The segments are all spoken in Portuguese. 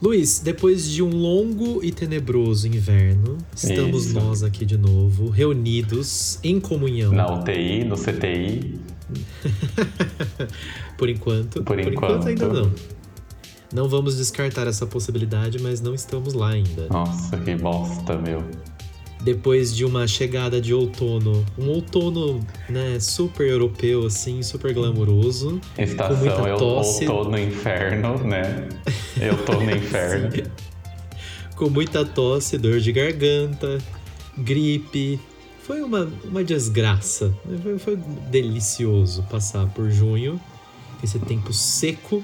Luiz, depois de um longo e tenebroso inverno, estamos Isso. nós aqui de novo, reunidos em comunhão. Na UTI, no CTI. Por enquanto. Por enquanto. ainda não. Não vamos descartar essa possibilidade, mas não estamos lá ainda. Nossa, que bosta, meu. Depois de uma chegada de outono, um outono, né, super europeu, assim, super glamouroso. Estação, muita eu, tosse. eu tô no inferno, né? Eu tô no inferno. Com muita tosse, dor de garganta, gripe. Foi uma, uma desgraça. Foi, foi delicioso passar por junho, esse tempo seco.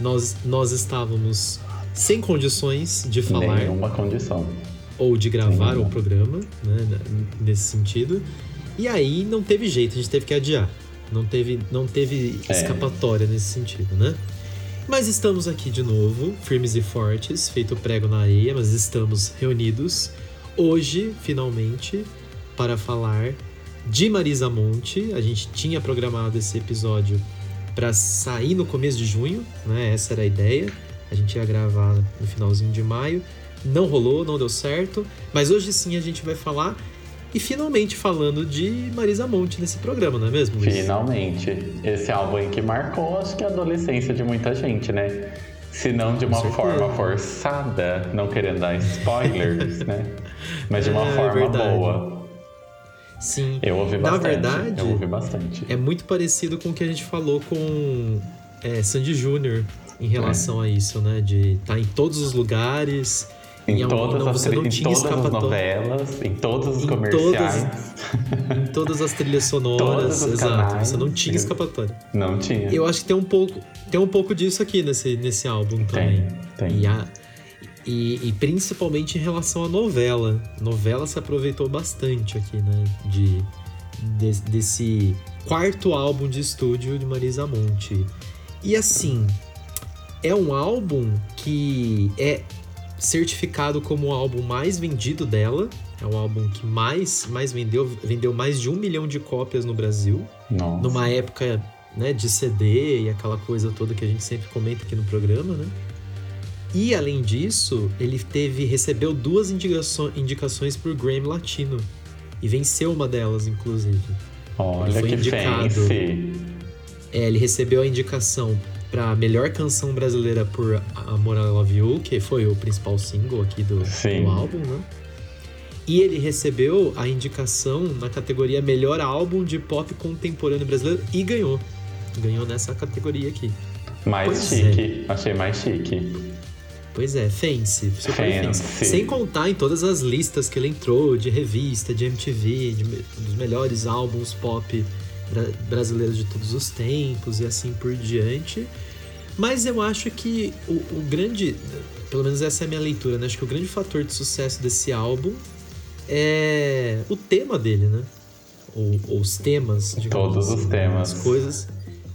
Nós, nós estávamos sem condições de falar Nenhuma condição. Ou de gravar Sim. o programa, né, nesse sentido. E aí não teve jeito, a gente teve que adiar. Não teve, não teve É. escapatória nesse sentido, né? Mas estamos aqui de novo, firmes e fortes, feito prego na areia, mas estamos reunidos hoje, finalmente, para falar de Marisa Monte. A gente tinha programado esse episódio para sair no começo de junho, né? Essa era a ideia. A gente ia gravar no finalzinho de maio. Não rolou, não deu certo. Mas hoje sim a gente vai falar e finalmente falando de Marisa Monte nesse programa, não é mesmo, Luiz? Finalmente. Esse álbum aí que marcou, acho que a adolescência de muita gente, né? Se não de uma forma forçada, não querendo dar spoilers, né? Mas de uma É, forma verdade. boa. Sim. Eu ouvi Na bastante. verdade, eu ouvi bastante. É muito parecido com o que a gente falou com é, Sandy Júnior em relação a isso, né? De estar em todos os lugares. Em a- todas, não, as, em todas as novelas, em todos os Em comerciais. Em todas as trilhas sonoras, exato. canais. Você não tinha escapatória. Não tinha. Eu acho que tem um pouco, tem um pouco disso aqui nesse, nesse álbum também. tem. E, a- e- e principalmente em relação à novela. A novela se aproveitou bastante aqui, né? De, de- desse quarto álbum de estúdio de Marisa Monte. E assim, é um álbum que é certificado como o álbum mais vendido dela. É o álbum que mais, mais vendeu, vendeu mais de um milhão de cópias no Brasil Nossa. numa época né, de CD e aquela coisa toda que a gente sempre comenta aqui no programa, né? E além disso, ele teve recebeu duas indicações por Grammy Latino e venceu uma delas, inclusive. Olha Ele foi que indicado. fancy. É, ele recebeu a indicação para melhor canção brasileira por Amor I Love You, que foi o principal single aqui do, do álbum, né? E ele recebeu a indicação na categoria Melhor Álbum de Pop Contemporâneo Brasileiro e ganhou. Ganhou nessa categoria aqui. Mais Pois é. chique. Achei mais chique. Pois é, fancy, super fancy. Fancy. Sem contar em todas as listas que ele entrou de revista, de MTV, de dos melhores álbuns pop brasileiros de todos os tempos e assim por diante. Mas eu acho que o, o grande, pelo menos essa é a minha leitura, né? Acho que o grande fator de sucesso desse álbum é o tema dele, né? Ou, ou os temas, digamos Todos os assim, temas. As coisas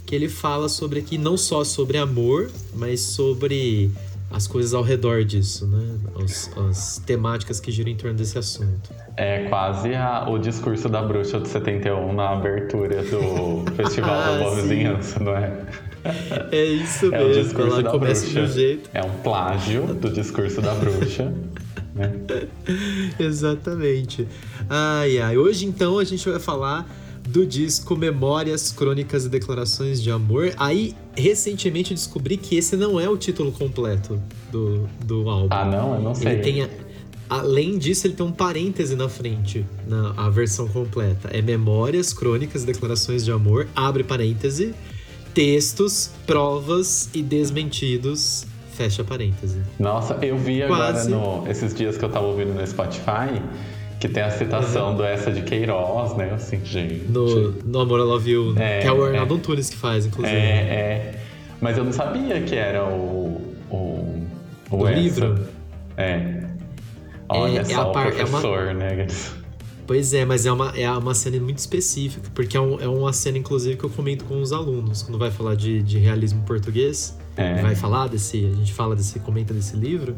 que ele fala sobre aqui, não só sobre amor, mas sobre as coisas ao redor disso, né? As, as temáticas que giram em torno desse assunto. É quase a- o discurso da bruxa de 71 na abertura do Festival Ah, da Boa sim. Vizinhança, não é? É isso É o mesmo, discurso ela da começa bruxa. de um jeito. É um plágio do discurso da bruxa. né? Exatamente. Ai, ai. Hoje, então, a gente vai falar do disco Memórias, Crônicas e Declarações de Amor. Aí, recentemente, eu descobri que esse não é o título completo do, do álbum. Ah, não? Eu não sei. Ele tem. a- além disso, ele tem um parêntese na frente, na a versão completa. É Memórias, Crônicas e Declarações de Amor, abre parêntese, textos, provas e desmentidos, fecha parêntese. Nossa, eu vi Quase. agora no, esses dias que eu tava ouvindo no Spotify que tem a citação do essa de Queiroz, né? Assim, gente. No, no Amor I Love You, né? É, que é o é. Arnaldo Antunes que faz, inclusive. É, é. Mas eu não sabia que era o. O, o essa. livro? É. Olha é só a o par- é uma- professor, né? Pois é, mas é uma, é uma cena muito específica, porque é, um- é uma cena, inclusive, que eu comento com os alunos, quando vai falar de, de realismo português. É. Vai falar desse. A gente fala desse, comenta desse livro.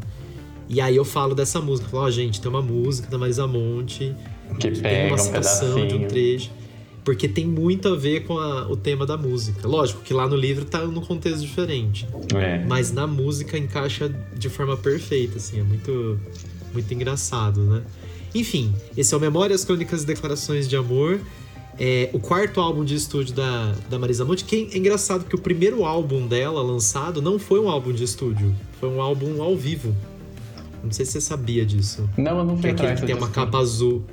E aí eu falo dessa música. Falo, ó, gente, tem uma música da Marisa Monte Que tem pega uma um citação de um trecho. porque tem muito a ver com a, o tema da música. Lógico que lá no livro tá num contexto diferente, É. mas na música encaixa de forma perfeita, assim, é muito, muito engraçado, né? Enfim, esse é o Memórias, Crônicas e Declarações de Amor. É o quarto álbum de estúdio da, da Marisa Monte, que é engraçado que o primeiro álbum dela lançado não foi um álbum de estúdio, foi um álbum ao vivo. Não sei se você sabia disso. Não, eu não fui é atrás que tem uma capa azul.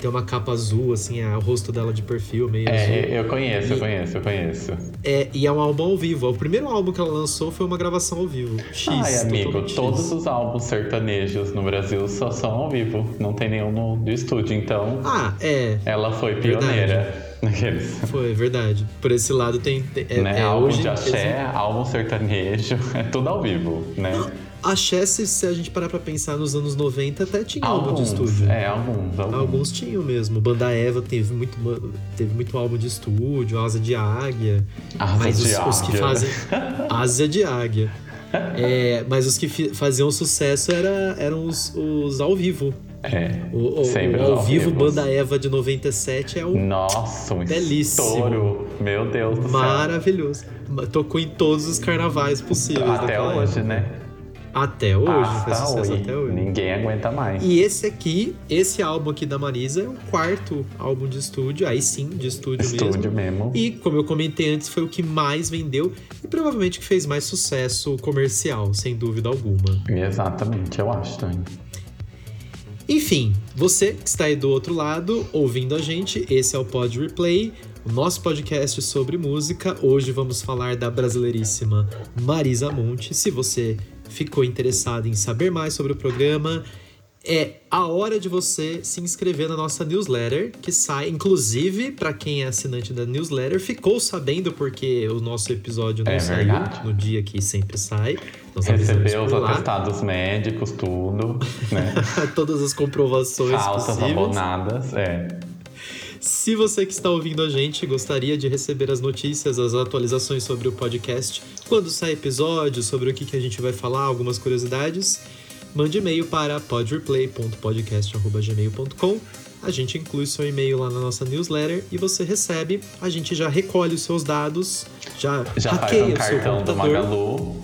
Tem uma capa azul, assim, é o rosto dela de perfil, meio azul. É, eu conheço, eu conheço, eu conheço. É, e é um álbum ao vivo. O primeiro álbum que ela lançou foi uma gravação ao vivo. X. Ai, amigo, totalmente todos X. os álbuns sertanejos no Brasil só são ao vivo. Não tem nenhum no, do estúdio, então Ah, é. ela foi pioneira. Naqueles. Foi, verdade. Por esse lado tem. tem- é, né? é, álbum hoje, de axé, álbum sertanejo, é tudo ao vivo, né? Axé, se, se a gente parar pra pensar nos anos 90, até tinha álbum de estúdio. É, alguns, alguns. Alguns tinham mesmo. Banda Eva teve muito, teve muito álbum de estúdio, Asa de Águia. Asa mas de os, os que águia. fazem. Asa de Águia. É, mas os que faziam sucesso era, eram os, os ao vivo. É, O, o- sempre o ao vivo vivos. Banda Eva de 97 é o Nossa, um Belíssimo. estouro. Meu Deus do céu. maravilhoso. Tocou em todos os carnavais possíveis. Até hoje, época. né? Até hoje, faz sucesso hoje. até hoje. Ninguém aguenta mais. E esse aqui, esse álbum aqui da Marisa é o quarto álbum de estúdio, aí sim, de estúdio, Estúdio mesmo. mesmo. E, como eu comentei antes, foi o que mais vendeu e provavelmente que fez mais sucesso comercial, sem dúvida alguma. Exatamente, eu acho também. Enfim, você que está aí do outro lado, ouvindo a gente, esse é o Pod Replay, o nosso podcast sobre música. Hoje vamos falar da brasileiríssima Marisa Monte. Se você ficou interessado em saber mais sobre o programa, é a hora de você se inscrever na nossa newsletter, que sai, inclusive, para quem é assinante da newsletter, ficou sabendo porque o nosso episódio não É saiu verdade. no dia que sempre sai. Nós Recebeu os lá. atestados médicos, tudo, né? Todas as comprovações Faltas possíveis. abonadas, é. Se você que está ouvindo a gente gostaria de receber as notícias, as atualizações sobre o podcast, quando sai episódio, sobre o que, que a gente vai falar, algumas curiosidades, mande e-mail para podreplay.podcast.gmail.com. A gente inclui seu e-mail lá na nossa newsletter e você recebe. A gente já recolhe os seus dados, já, Já faz hackeia um o seu cartão do computador, Magalu.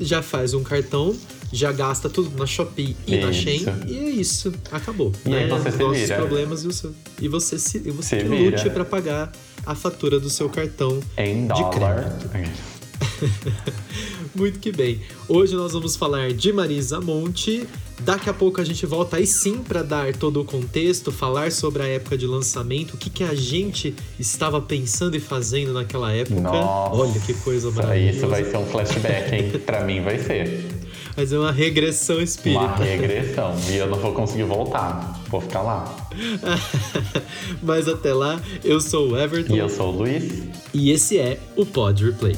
já faz um cartão, já gasta tudo na Shopee e na Isso. Shein e é isso, acabou. E né? você Os se nossos vira. problemas e o seu e você se e você Se lute para pagar a fatura do seu cartão Em de dólar. Muito que bem. Hoje nós vamos falar de Marisa Monte. Daqui a pouco a gente volta aí sim para dar todo o contexto, falar sobre a época de lançamento, o que, que a gente estava pensando e fazendo naquela época. Nossa, Olha que coisa maravilhosa. Isso vai ser um flashback, hein? pra mim vai ser. Mas é uma regressão Uma espírita. regressão. E eu não vou conseguir voltar. Vou ficar lá. Mas até lá, eu sou o Everton E eu sou o Luiz. e esse é o Pod Replay.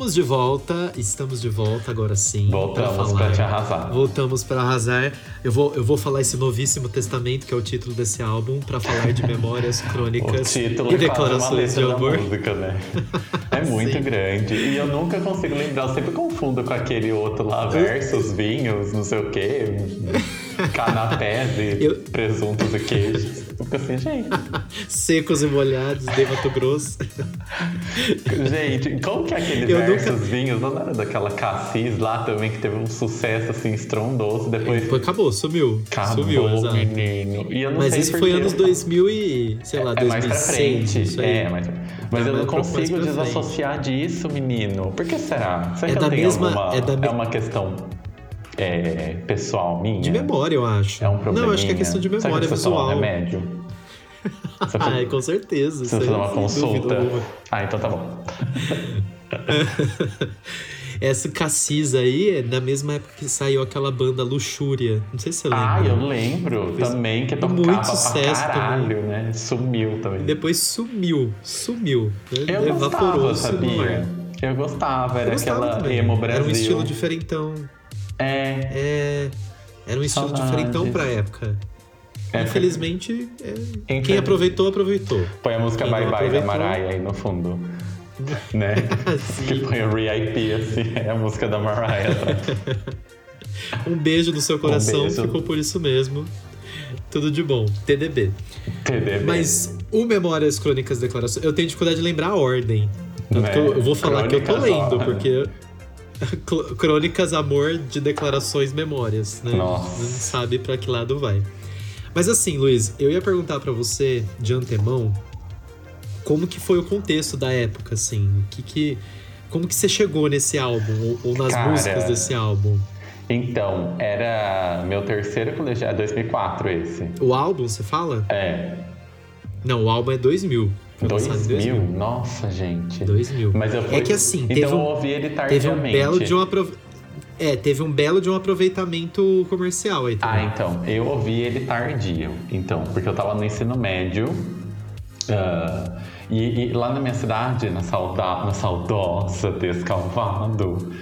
Estamos de volta, estamos de volta agora sim. Voltamos pra te arrasar. Voltamos para arrasar. Eu vou, eu vou falar esse novíssimo testamento, que é o título desse álbum, para falar de memórias, O crônicas título e é declarações de amor. música, né? É muito Sim. grande. E eu nunca consigo lembrar. Eu sempre confundo com aquele outro lá, versus, vinhos, não sei o quê. Canapés e Eu- presuntos e queijos. Fico assim, gente. Secos e molhados de Mato Grosso. Gente, como que é aquele Eu versus nunca- vinhos? Não era daquela Cassis lá também que teve um sucesso assim estrondoso. Depois Depois acabou, sumiu. acabou, sumiu, menino. E eu não Mas sei isso foi anos 2000 e, sei lá, É mais pra 2006. frente. isso aí. É, mas, mas É, eu não mais pra- mais consigo pra desassociar disso, menino. Por que será? Será É que da eu tenho mesma- alguma... é da me- uma questão é, pessoal minha? De memória, eu acho. É um problema. Não, acho que é questão de memória Será que você toma visual. um remédio? Você Ah, com certeza. Você aí, fazer uma consulta? Ah, então tá bom. Essa Cassis aí é na mesma época que saiu aquela banda Luxúria. Não sei se você lembra. Ah, eu lembro Fez também que muito tocava sucesso pra caralho, né? Sumiu também. Depois sumiu. Sumiu. né? Eu gostava, Evaporou-se no sabia? Eu gostava, era Eu gostava aquela também. emo Brasil. Era um estilo diferentão. É, É. Era um estilo Saudades. diferentão pra época. É, Infelizmente, é, quem aproveitou, aproveitou. Põe a música Quem Bye Bye da aproveitou- Mariah aí no fundo. Né? Que põe o RIP, assim, é a música da Mariah. Um beijo no seu coração, beijo. ficou por isso mesmo. Tudo de bom. TDB. TDB. Mas o Memórias Crônicas Declarações, eu tenho dificuldade de lembrar a ordem. Tanto Né? que eu, eu vou falar que eu tô ó. lendo, porque. Crônicas Amor de Declarações Memórias, né? Nossa. Não sabe pra que lado vai. Mas assim, Luiz, eu ia perguntar pra você de antemão como que foi o contexto da época, assim, o que que como que você chegou nesse álbum ou, ou nas Cara, músicas desse álbum? Então, era meu terceiro colegial, é 2004 esse. O álbum, você fala? É, Não, o álbum é 2000. Foi lançado em 2000? Nossa, gente. 2000. Mas eu fui... É que assim, então teve eu um- ouvi ele Teve um tardiamente. belo de um aprov... É, teve um belo de um aproveitamento comercial aí Ah, também. então, eu ouvi ele tardio. Então, porque eu tava no ensino médio. ah, e, e lá na minha cidade, na, sauda, na saudosa Descalvado,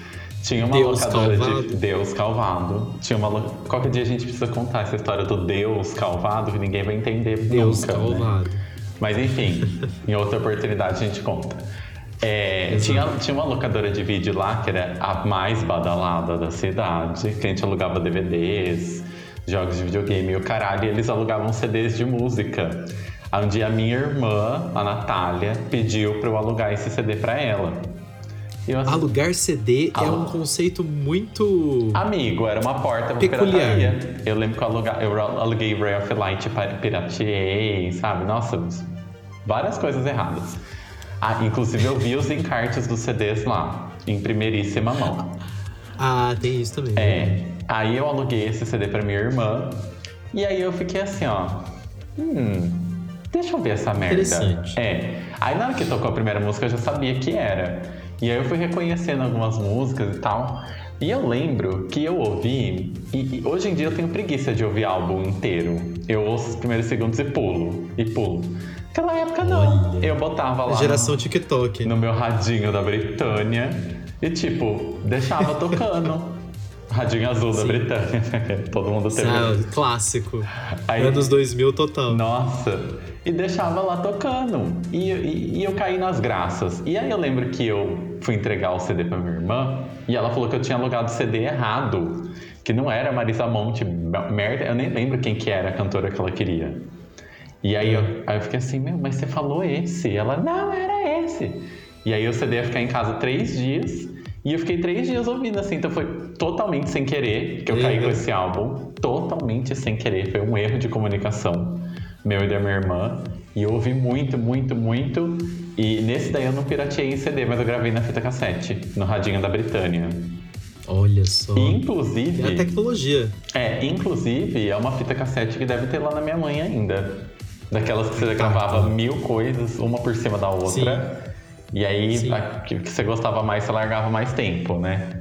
tinha uma Deus locadora Calvado? de Deus Calvado. Tinha uma lo- Qualquer dia a gente precisa contar essa história do Deus Calvado, que ninguém vai entender Deus nunca. né? calvado. Mas enfim, em outra oportunidade a gente conta. É, tinha, tinha uma locadora de vídeo lá que era a mais badalada da cidade, que a gente alugava DVDs, jogos de videogame e o caralho, e eles alugavam CDs de música. Um dia a minha irmã, a Natália, pediu pra eu alugar esse CD pra ela. Eu assim, Alugar CD é Ah. um conceito muito. Amigo, era uma porta pra Peculiar. pirataria. Eu lembro que eu, aluga, eu aluguei Ray of Light, pa- pirateei, sabe? Nossa, várias coisas erradas. Ah, inclusive eu vi os encartes dos CDs lá, em primeiríssima mão. Ah, tem isso também. É, aí eu aluguei esse CD pra minha irmã, e aí eu fiquei assim, ó. Hum, deixa eu ver essa merda. Interessante. É. Aí na hora que tocou a primeira música eu já sabia que era. E aí eu fui reconhecendo algumas músicas e tal. E eu lembro que eu ouvi, e, e hoje em dia eu tenho preguiça de ouvir álbum inteiro. Eu ouço os primeiros segundos e pulo, e pulo. Naquela época não. Olha. Eu botava lá. Geração TikTok. no meu radinho da Britânia e, tipo, deixava tocando. Radinho azul da Sim. Britânia. Todo mundo teve. Ah, clássico. Aí- Anos 2000 total. Nossa! E deixava lá tocando. E, e- e eu caí nas graças. E aí eu lembro que eu fui entregar o CD pra minha irmã e ela falou que eu tinha alugado o CD errado. Que não era Marisa Monte, merda. Eu nem lembro quem que era a cantora que ela queria. E aí eu, aí eu fiquei assim, meu, mas você falou esse? Ela, não, era esse. E aí o CD ia ficar em casa três dias. E eu fiquei três dias ouvindo, assim. Então foi totalmente sem querer que eu caí com esse álbum. Totalmente sem querer. Foi um erro de comunicação meu e da minha irmã. E eu ouvi muito, muito, muito. E nesse daí eu não pirateei em CD, mas eu gravei na fita cassete, no radinho da Britânia. Olha só. E, É a inclusive. tecnologia. É, inclusive é uma fita cassete que deve ter lá na minha mãe ainda. Daquelas que você gravava mil coisas, uma por cima da outra. E aí, Sim. a que, você gostava mais, você largava mais tempo, né?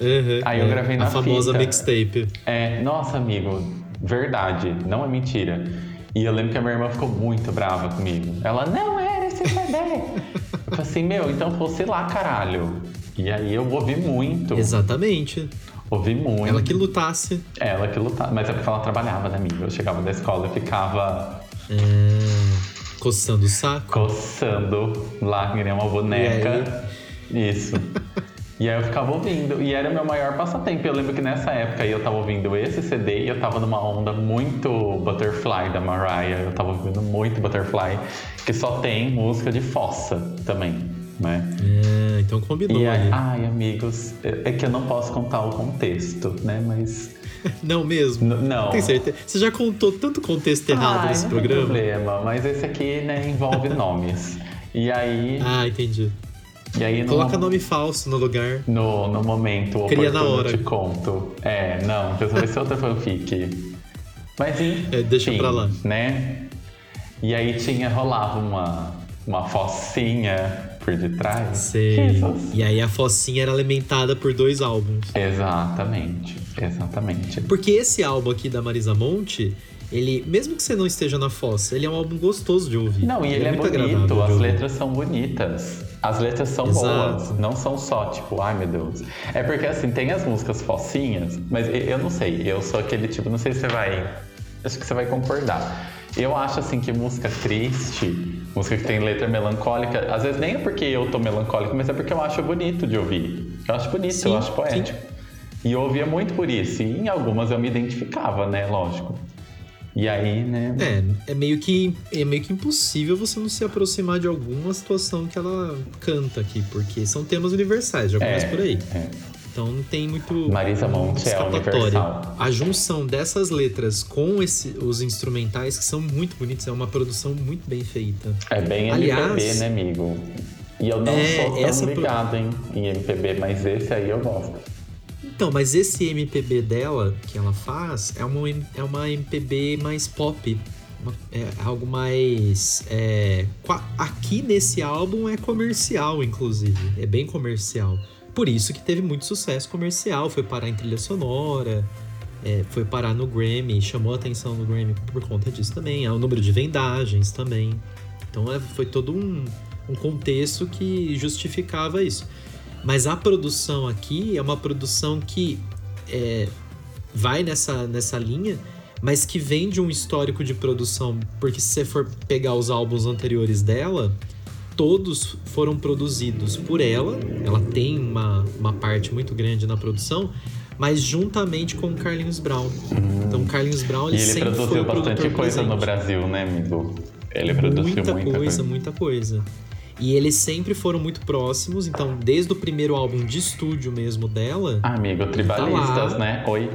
Uhum, Aí eu é. gravei na A famosa fita. mixtape. É, nossa, amigo, verdade, não é mentira. E eu lembro que a minha irmã ficou muito brava comigo. Ela, não era esse CD. eu falei assim, meu, então fosse lá, caralho. E aí eu ouvi muito. Exatamente. Ouvi muito. Ela que lutasse. Ela que lutava. Mas é porque ela trabalhava, né, amigo? Eu chegava da escola e ficava É, coçando o saco. coçando lá, que nem uma boneca. Isso. E aí eu ficava ouvindo. E era meu maior passatempo. Eu lembro que nessa época aí eu tava ouvindo esse CD e eu tava numa onda muito Butterfly da Mariah. Eu tava ouvindo muito Butterfly, que só tem música de fossa também, né? É, então combinou E aí, ai, amigos, é é que eu não posso contar o contexto, né? Mas. Não mesmo? N- não. Tem certeza? Você já contou tanto contexto errado Ai, nesse não tem programa? problema, mas esse aqui, né, envolve nomes. E aí. Ah, entendi. E aí no, Coloca nome falso no lugar. no, no momento Cria na hora. eu te conto. É, não, então vai ser outra fanfic. Mas enfim, É, deixa pra lá. né? E aí tinha, rolava uma, uma focinha por detrás. Sei. Jesus. E aí a focinha era alimentada por dois álbuns. Exatamente, exatamente. Porque esse álbum aqui da Marisa Monte, ele, mesmo que você não esteja na fossa, ele é um álbum gostoso de ouvir. Não, e ele é muito agradável bonito, as letras são bonitas. As letras são Exato. boas, não são só tipo, ai meu Deus. É porque assim, tem as músicas focinhas, mas eu não sei, eu sou aquele tipo, não sei se você vai acho que você vai concordar. Eu acho assim que música triste, música que tem letra melancólica, às vezes nem é porque eu tô melancólico, mas é porque eu acho bonito de ouvir. Eu acho bonito, sim, eu acho poético. Sim. E eu ouvia muito por isso. E em algumas eu me identificava, né? Lógico. E aí, né? É, é meio que é meio que impossível você não se aproximar de alguma situação que ela canta aqui, porque são temas universais, já começa é, por aí. É. Então não tem muito Marisa Monte é universal. A junção dessas letras com esse, os instrumentais que são muito bonitos, é uma produção muito bem feita. É bem Aliás, MPB, né, amigo? E eu não é, sou tão ligado pro... em, em MPB, mas esse aí eu gosto. Então, mas esse MPB dela, que ela faz, é uma, é uma MPB mais pop. É algo mais. É, aqui nesse álbum é comercial, inclusive. É bem comercial. Por isso que teve muito sucesso comercial, foi parar em trilha sonora, é, foi parar no Grammy, chamou atenção no Grammy por conta disso também. É o número de vendagens também. Então é, foi todo um, um contexto que justificava isso. Mas a produção aqui é uma produção que é, vai nessa, nessa linha, mas que vem de um histórico de produção. Porque se você for pegar os álbuns anteriores dela, todos foram produzidos por ela. Ela tem uma, uma parte muito grande na produção, mas juntamente com o Carlinhos Brown. Hum. Então, Carlinhos Brown ele, e ele sempre produziu foi bastante coisa presente. no Brasil, né, amigo? Ele produziu muita, muita coisa, coisa, muita coisa. E eles sempre foram muito próximos, então desde o primeiro álbum de estúdio mesmo dela. Amigo, Tribalistas, tá né? Oi.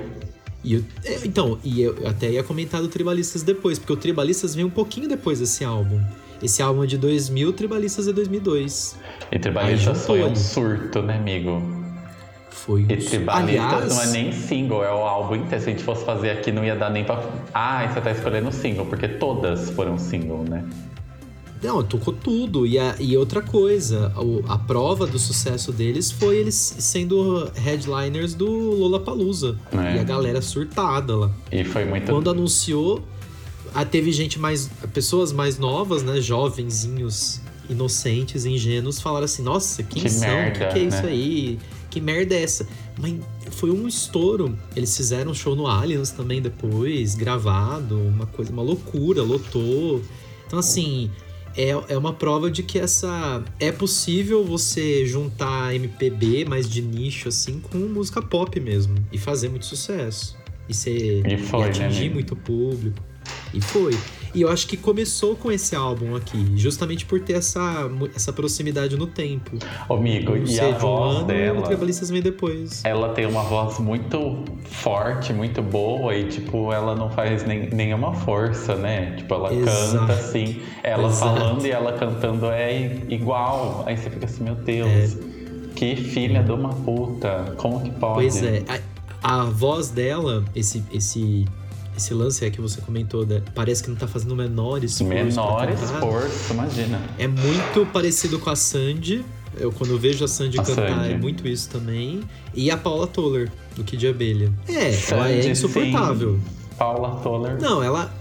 E eu, é, então, e eu até ia comentar do Tribalistas depois, porque o Tribalistas vem um pouquinho depois desse álbum. Esse álbum é de 2000, Tribalistas é 2002. E Tribalistas foi um surto, né, amigo? Foi um E Tribalistas Aliás, não é nem single, é o álbum inteiro. Se a gente fosse fazer aqui, não ia dar nem pra. Ah, você tá escolhendo single, porque todas foram single, né? Não, tocou tudo. E, a, e outra coisa, a, a, prova do sucesso deles foi eles sendo headliners do Lollapalooza. É. E a galera surtada lá. E foi muito... Quando anunciou, ah, teve gente mais... Pessoas mais novas, né? Jovenzinhos, inocentes, ingênuos, falaram assim, nossa, quem que são? O que, que, é né? isso aí? Que merda é essa? Mas foi um estouro. Eles fizeram um show no Aliens também depois, gravado, uma coisa, uma loucura, lotou. Então, assim, é, é uma prova de que essa é possível você juntar MPB mais de nicho assim com música pop mesmo e fazer muito sucesso e ser e, foi, e atingir né, muito público. E foi e eu acho que começou com esse álbum aqui, justamente por ter essa, essa proximidade no tempo. Amigo, e a voz ano, dela... Tribalistas vem depois. Ela tem uma voz muito forte, muito boa e, tipo, ela não faz nem, nenhuma força, né? Tipo, ela Exato. canta assim, ela Exato. falando e ela cantando é igual. Aí você fica assim, meu Deus, é. que filha de uma puta, como que pode? Pois é, a, a voz dela, esse... esse esse lance é que você comentou, né? parece que não tá fazendo o menor esforço. Menor esforço, imagina. É muito parecido com a Sandy. Eu, quando eu vejo a Sandy a cantar, Sandy. é muito isso também. E a Paula Toller, do Kid Abelha. É, Sandy, ela é insuportável. Sim. Paula Toller. Não, ela.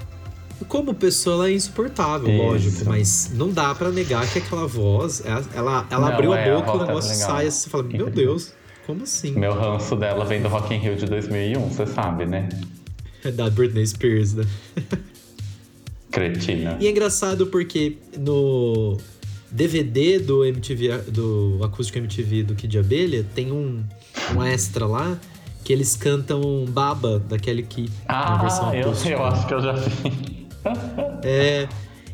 Como pessoa, ela é insuportável, isso. lógico, mas não dá para negar que aquela voz. Ela, ela, ela não, abriu é, a boca e o negócio é sai assim, você fala: Meu Deus, como assim? Meu ranço dela vem do Rock in Rio de 2001, você sabe, né? Da Britney Spears, né? Cretina. E é engraçado porque no DVD do MTV, do Acústico MTV do Kid Abelha, tem um, um extra lá que eles cantam Baba, da Kelly Key. Ah, versão eu, eu acho que eu já vi. é.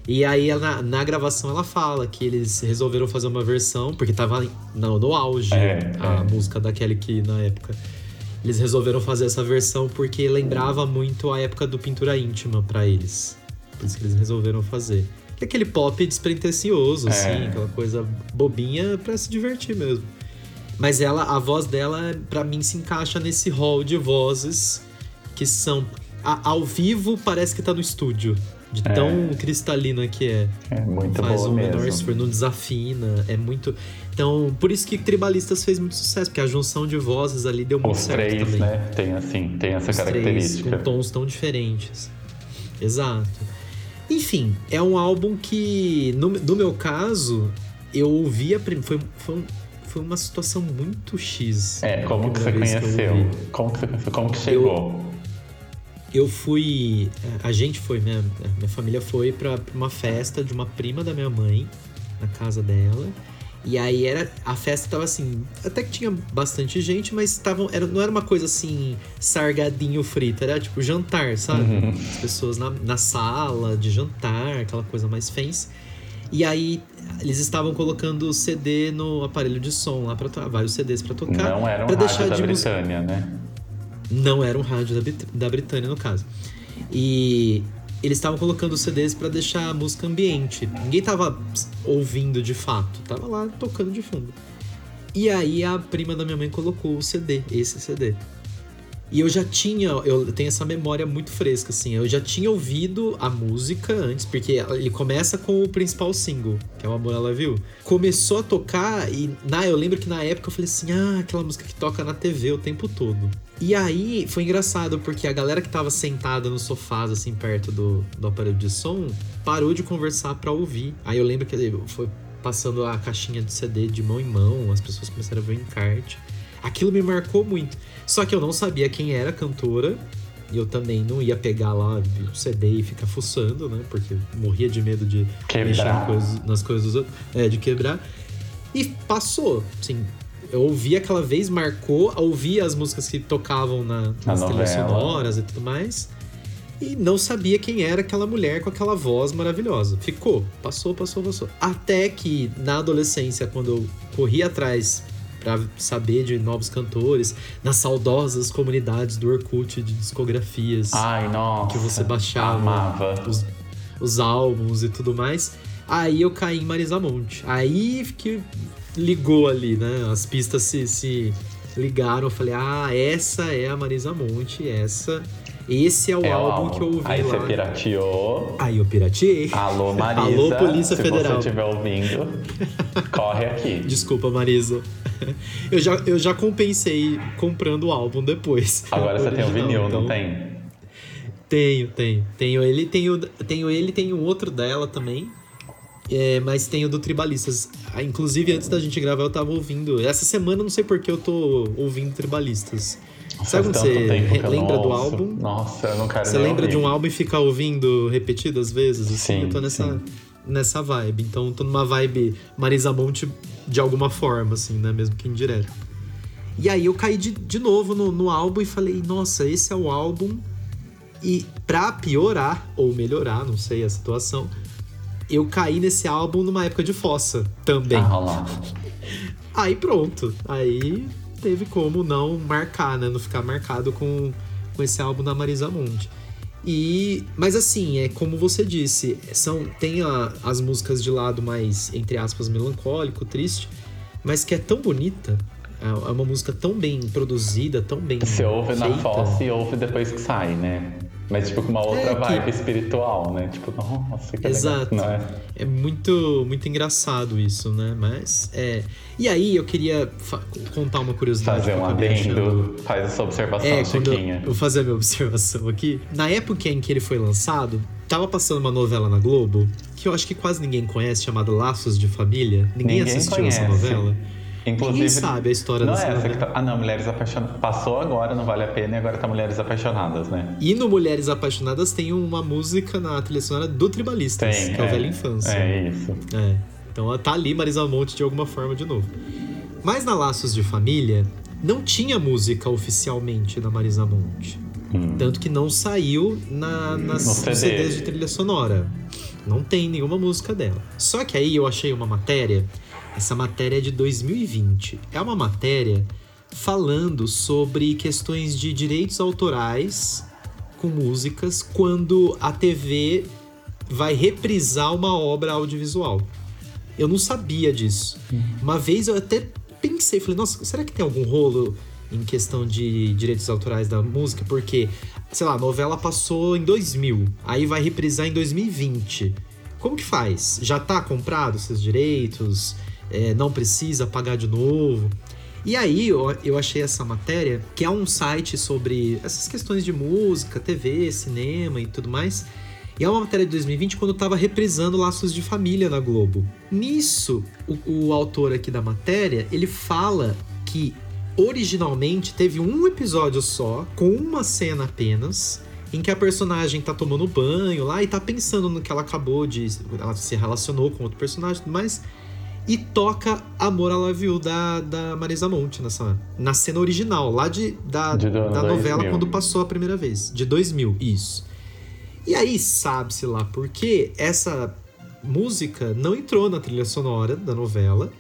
E aí, na, na, gravação, ela fala que eles resolveram fazer uma versão, porque tava no, no auge é, a é. música da Kelly Key na época. Eles resolveram fazer essa versão porque lembrava muito a época do Pintura Íntima para eles. Por isso que eles resolveram fazer. Que é aquele pop despretensioso, é. assim, aquela coisa bobinha para se divertir mesmo. Mas ela, a voz dela, para mim, se encaixa nesse hall de vozes que são. A, ao vivo parece que tá no estúdio. De tão é. cristalina que é. É muito Faz boa um mesmo. menor esforço, não desafina. É muito. Então, por isso que Tribalistas fez muito sucesso, porque a junção de vozes ali deu muito Os certo três, também. né? Tem assim, tem essa Os característica. Três, com tons tão diferentes. Exato. Enfim, é um álbum que, no, no meu caso, eu ouvi a foi, foi, foi uma situação muito X. É, como que você conheceu? Que como, que, como que chegou? Eu, eu fui. A gente foi, minha, minha família foi pra uma festa de uma prima da minha mãe, na casa dela. E aí era. A festa tava assim. Até que tinha bastante gente, mas tavam, era, não era uma coisa assim, sargadinho frito. Era tipo jantar, sabe? Uhum. As pessoas na, na sala de jantar, aquela coisa mais fancy. E aí eles estavam colocando CD no aparelho de som lá para vários CDs para tocar. Não era um rádio deixar da de Britânia, né? não era um rádio da, Brit- da Britânia, no caso. E eles estavam colocando CDs pra deixar a música ambiente. Ninguém tava ouvindo de fato, tava lá tocando de fundo. E aí a prima da minha mãe colocou o CD, esse CD. E eu já tinha, eu tenho essa memória muito fresca, assim. Eu já tinha ouvido a música antes, porque ele começa com o principal single, que é o Amor Ela Viu. Começou a tocar e na, eu lembro que na época eu falei assim: ah, aquela música que toca na TV o tempo todo. E aí foi engraçado, porque a galera que tava sentada nos sofás, assim, perto do, do aparelho de som, parou de conversar pra ouvir. Aí eu lembro que ele foi passando a caixinha de CD de mão em mão, as pessoas começaram a ver o encarte. Aquilo me marcou muito. Só que eu não sabia quem era a cantora. E eu também não ia pegar lá o CD e ficar fuçando, né? Porque morria de medo de Quebrar. mexer nas coisas dos outros. É, de quebrar. E passou, assim. Eu ouvi aquela vez, marcou, ouvi as músicas que tocavam na, nas trilhas sonoras e tudo mais. E não sabia quem era aquela mulher com aquela voz maravilhosa. Ficou, passou, passou, passou. Até que na adolescência, quando eu corri atrás pra saber de novos cantores, nas saudosas comunidades do Orkut de discografias Ai, nossa. que você baixava Amava. os, os álbuns e tudo mais. Aí eu caí em Marisa Monte. Aí que ligou ali, né? As pistas se, se ligaram. Eu falei, ah, essa é a Marisa Monte, essa. Esse é o É o álbum, que eu ouvi Aí lá. você pirateou. Aí eu pirateei. Alô, Marisa. Alô, Polícia se Federal. você estiver ouvindo, corre aqui. Desculpa, Marisa. Eu já, eu já compensei comprando o álbum depois. Agora você tem o vinil, então- não tem? Tenho, tenho. Tenho ele, tenho, tenho ele, tenho outro dela também. É, mas tenho do Tribalistas. Ah, Inclusive, antes da gente gravar, eu tava ouvindo. Essa semana, eu não sei porque eu tô ouvindo Tribalistas. Sabe quando você eu lembra do álbum? Nossa, eu não quero Você lembra de um ouvir. álbum e fica ouvindo repetidas vezes? Assim, Sim, eu tô nessa, sim. nessa vibe. Então, tô numa vibe Marisa Monte de alguma forma, assim, né? Mesmo que indireto. E aí eu caí de, de novo no, no álbum e falei, nossa, esse é o álbum. E pra piorar, ou melhorar, não sei a situação, eu caí nesse álbum numa época de fossa também. Ah, lá. Aí pronto. Aí teve como não marcar, né? Não ficar marcado com, com esse álbum da Marisa Monte. E, mas assim, é como você disse, são tem a- as músicas de lado mais, entre aspas, melancólico, triste, mas que é tão bonita. É é uma música tão bem produzida, tão bem Você ouve na feita. fossa e ouve depois que sai, né? Mas tipo com uma outra É, que- vibe espiritual, né? Tipo, nossa, que Exato. legal. Não é? É muito, muito engraçado isso, né? Mas é. E aí eu queria contar uma curiosidade. Fazer que um adendo, faz essa observação, É, Chiquinha. eu vou fazer a minha observação aqui. Na época em que ele foi lançado, tava passando uma novela na Globo que eu acho que quase ninguém conhece, chamada Laços de Família. Ninguém, Ninguém assistiu essa conhece. novela. Inclusive, Ninguém sabe a história não dessa é essa que tá... Ah, não, Mulheres Apaixonadas. Passou agora, não vale a pena, e agora tá Mulheres Apaixonadas, né? E no Mulheres Apaixonadas tem uma música na trilha sonora do Tribalistas, Tem. que é, o Velha Infância. É isso. É. Então tá ali Marisa Monte de alguma forma de novo. Mas na Laços de Família, não tinha música oficialmente da Marisa Monte. Hum. Tanto que não saiu na, nas CD. CDs de trilha sonora. Não tem nenhuma música dela. Só que aí eu achei uma matéria. Essa matéria é de 2020. É uma matéria falando sobre questões de direitos autorais com músicas quando a TV vai reprisar uma obra audiovisual. Eu não sabia disso. Uma vez eu até pensei, falei, nossa, será que tem algum rolo em questão de direitos autorais da música? Porque, sei lá, a novela passou em 2000, aí vai reprisar em 2020. Como que faz? Já tá comprado esses direitos? É, não precisa pagar de novo? E aí eu, achei essa matéria, que é um site sobre essas questões de música, TV, cinema e tudo mais. E é uma matéria de 2020 quando tava reprisando Laços de Família na Globo. Nisso, o, o autor aqui da matéria, ele fala que originalmente teve um episódio só, com uma cena apenas, em que a personagem tá tomando banho lá e tá pensando no que ela acabou de. Ela se relacionou com outro personagem e tudo mais. E toca Amor à Love You da, da Marisa Monte nessa, na cena original, lá de, da, De da novela 2000. quando passou a primeira vez. De 2000, isso. E aí, sabe-se lá por quê, essa música não entrou na trilha sonora da novela.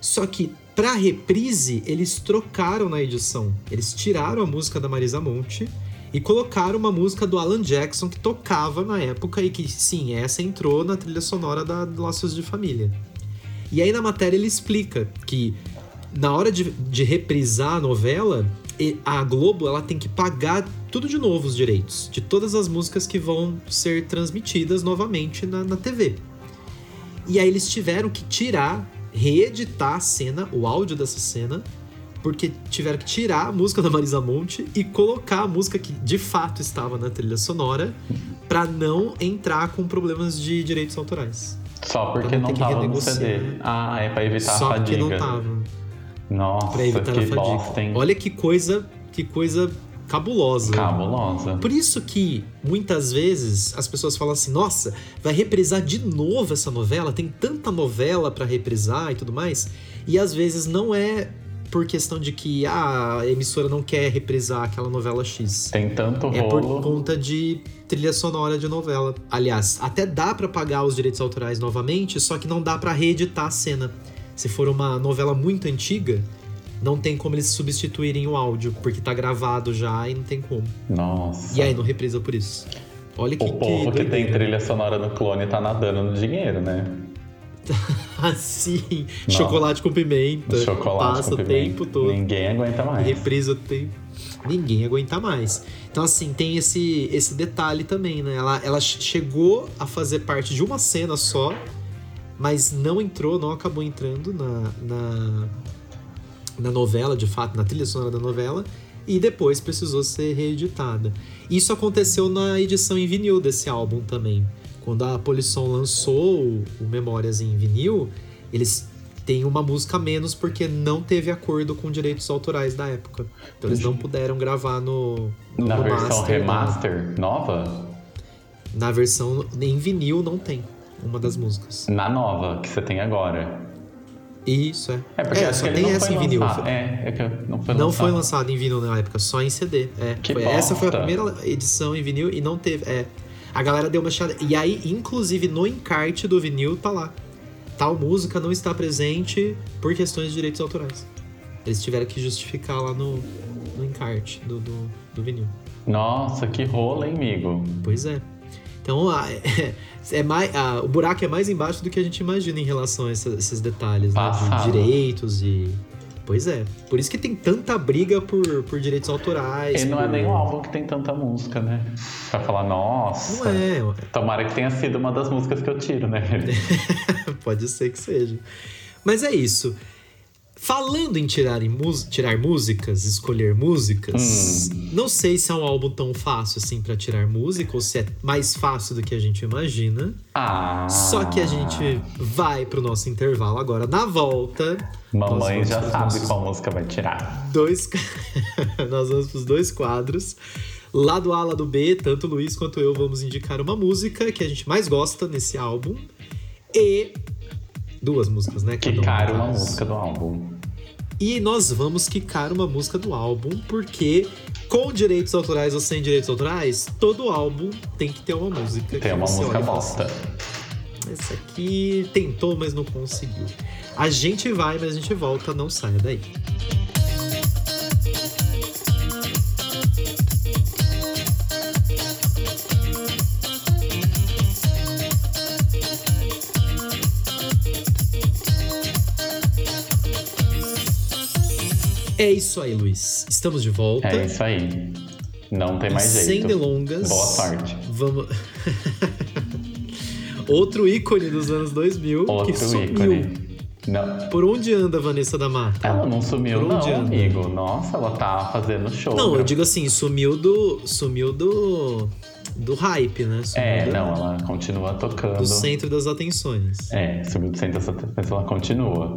Só que pra reprise, eles trocaram na edição. Eles tiraram a música da Marisa Monte e colocaram uma música do Alan Jackson que tocava na época e que, sim, essa entrou na trilha sonora da Laços de Família. E aí na matéria ele explica que na hora de, de reprisar a novela, a Globo ela tem que pagar tudo de novo os direitos de todas as músicas que vão ser transmitidas novamente na, na TV. E aí eles tiveram que tirar, reeditar a cena, o áudio dessa cena, porque tiveram que tirar a música da Marisa Monte e colocar a música que de fato estava na trilha sonora pra não entrar com problemas de direitos autorais. Só porque não tava no. CD. Ah, é pra evitar Só a fadiga. que não tava. Nossa, Pra evitar que a fadiga. bosta, hein? Olha que coisa, que coisa cabulosa. Cabulosa. Por isso que muitas vezes as pessoas falam assim: "Nossa, vai reprisar de novo essa novela? Tem tanta novela pra reprisar e tudo mais". E às vezes não é por questão de que ah, a emissora não quer reprisar aquela novela X. Tem tanto É por rolo. conta de trilha sonora de novela. Aliás, até dá pra pagar os direitos autorais novamente, só que não dá pra reeditar a cena. Se for uma novela muito antiga, não tem como eles substituírem o áudio, porque tá gravado já e não tem como. Nossa. E aí não reprisa por isso. Olha que O povo que tem doideira. trilha sonora no clone tá nadando no dinheiro, né? assim, Não. chocolate com pimenta, Chocolate passa o tempo todo. Ninguém aguenta mais. reprisa o tempo. Ninguém aguenta mais. Então, assim, tem esse, esse detalhe também, né? Ela, ela che- chegou a fazer parte de uma cena só, mas não entrou, não acabou entrando na, na, na novela, de fato, na trilha sonora da novela, e depois precisou ser reeditada. Isso aconteceu na edição em vinil desse álbum também. Quando a Polisson lançou o, Memórias em vinil, eles têm uma música menos porque não teve acordo com direitos autorais da época. Então eles não puderam gravar no, Na no versão master, remaster nova? Na, versão em vinil não tem uma das músicas. Na nova, que você tem agora. Isso é. É, porque é, só tem não essa foi em vinil. É, é que não foi Não lançado. foi lançado em vinil na época, só em CD. É, Que foi- essa foi a primeira edição em vinil e não teve. É, a galera deu uma chada. E aí, inclusive, no encarte do vinil tá lá. Tal música não está presente por questões de direitos autorais. Eles tiveram que justificar lá no, no encarte do, do, do vinil. Nossa, que rolo, hein, amigo? Pois é. Então, a- é, mais, a- o buraco é mais embaixo do que a gente imagina em relação a essa- esses detalhes né, de direitos e. Pois é. Por isso que tem tanta briga por, por direitos autorais. E não é nem um álbum que tem tanta música, né? Pra falar, nossa. Não é, Tomara que tenha sido uma das músicas que eu tiro, né? pode ser que seja. Mas é isso. Falando em tirar, em tirar músicas, escolher músicas, não sei se é um álbum tão fácil assim pra tirar música ou se é mais fácil do que a gente imagina. Ah. Só que a gente vai pro nosso intervalo agora. Na volta, Mamãe já sabe nossos qual música vai tirar. dois. nós vamos pros dois quadros. Lado A, lado B, tanto o Luiz quanto eu vamos indicar uma música que a gente mais gosta nesse álbum. E. Duas músicas, né? Cara uma música do álbum. E nós vamos quicar uma música do álbum, porque com direitos autorais ou sem direitos autorais, todo álbum tem que ter uma música. Tem que uma música bosta. assim, Esse aqui tentou, mas não conseguiu. A gente vai, mas a gente volta, não saia daí. É isso aí, Luiz. Estamos de volta. É isso aí. Não tem mais Sem jeito. delongas. Boa sorte. Vamos. Outro ícone dos anos 2000 Outro que sumiu. ícone. Não. Por onde anda Vanessa da Mata? Ela não sumiu, Por não, anda? amigo. Nossa, ela tá fazendo show. Não, eu digo assim, sumiu do. Sumiu do. Do hype, né? Sumiu É, do, não, ela continua tocando. do centro das atenções. É, subiu do centro dessa mas ela continua.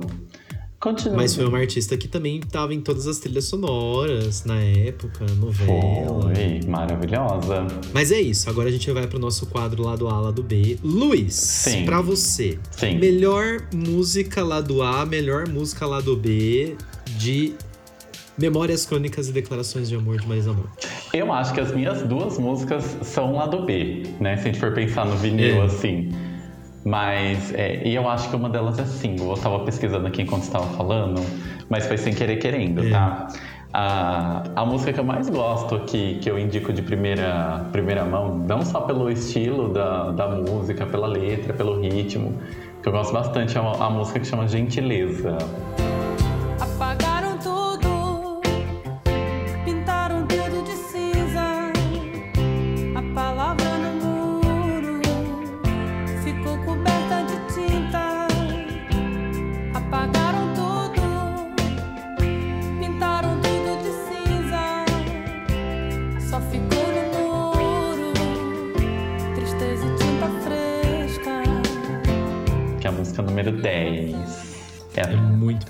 Continua. Mas foi uma artista que também estava em todas as trilhas sonoras na época, novela. Foi maravilhosa. Mas é isso, agora a gente vai pro nosso quadro lado A, lado B. Luiz, Sim. pra você, Sim. melhor música lado A, melhor música lado B de Memórias Crônicas e Declarações de Amor de Marisa Monte. Eu acho que as minhas duas músicas são lá do B, né? Se a gente for pensar no vinil, É. assim. Mas, é, e eu acho que uma delas é single. Eu tava pesquisando aqui enquanto estava falando, mas foi sem querer querendo, É. tá? A, a música que eu mais gosto aqui, que eu indico de primeira, primeira mão, não só pelo estilo da, da música, pela letra, pelo ritmo, que eu gosto bastante, é a, a música que chama Gentileza.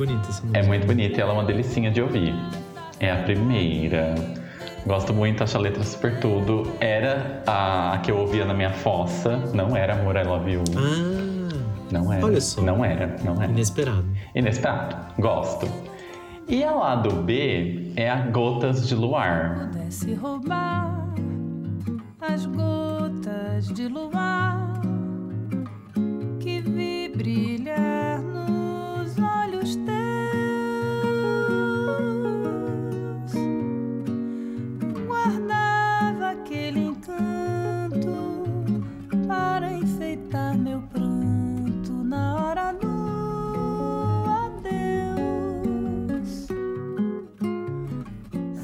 Bonita essa música. é muito bonita e ela é uma delicinha de ouvir. É a primeira. Gosto muito, acho a letra super tudo. Era a que eu ouvia na minha fossa. Não era Amor, I Love You. Ah, Não era. olha só. Não era, não era. inesperado. Inesperado. Gosto. E a lado B é a Gotas de Luar. pudesse roubar as gotas de luar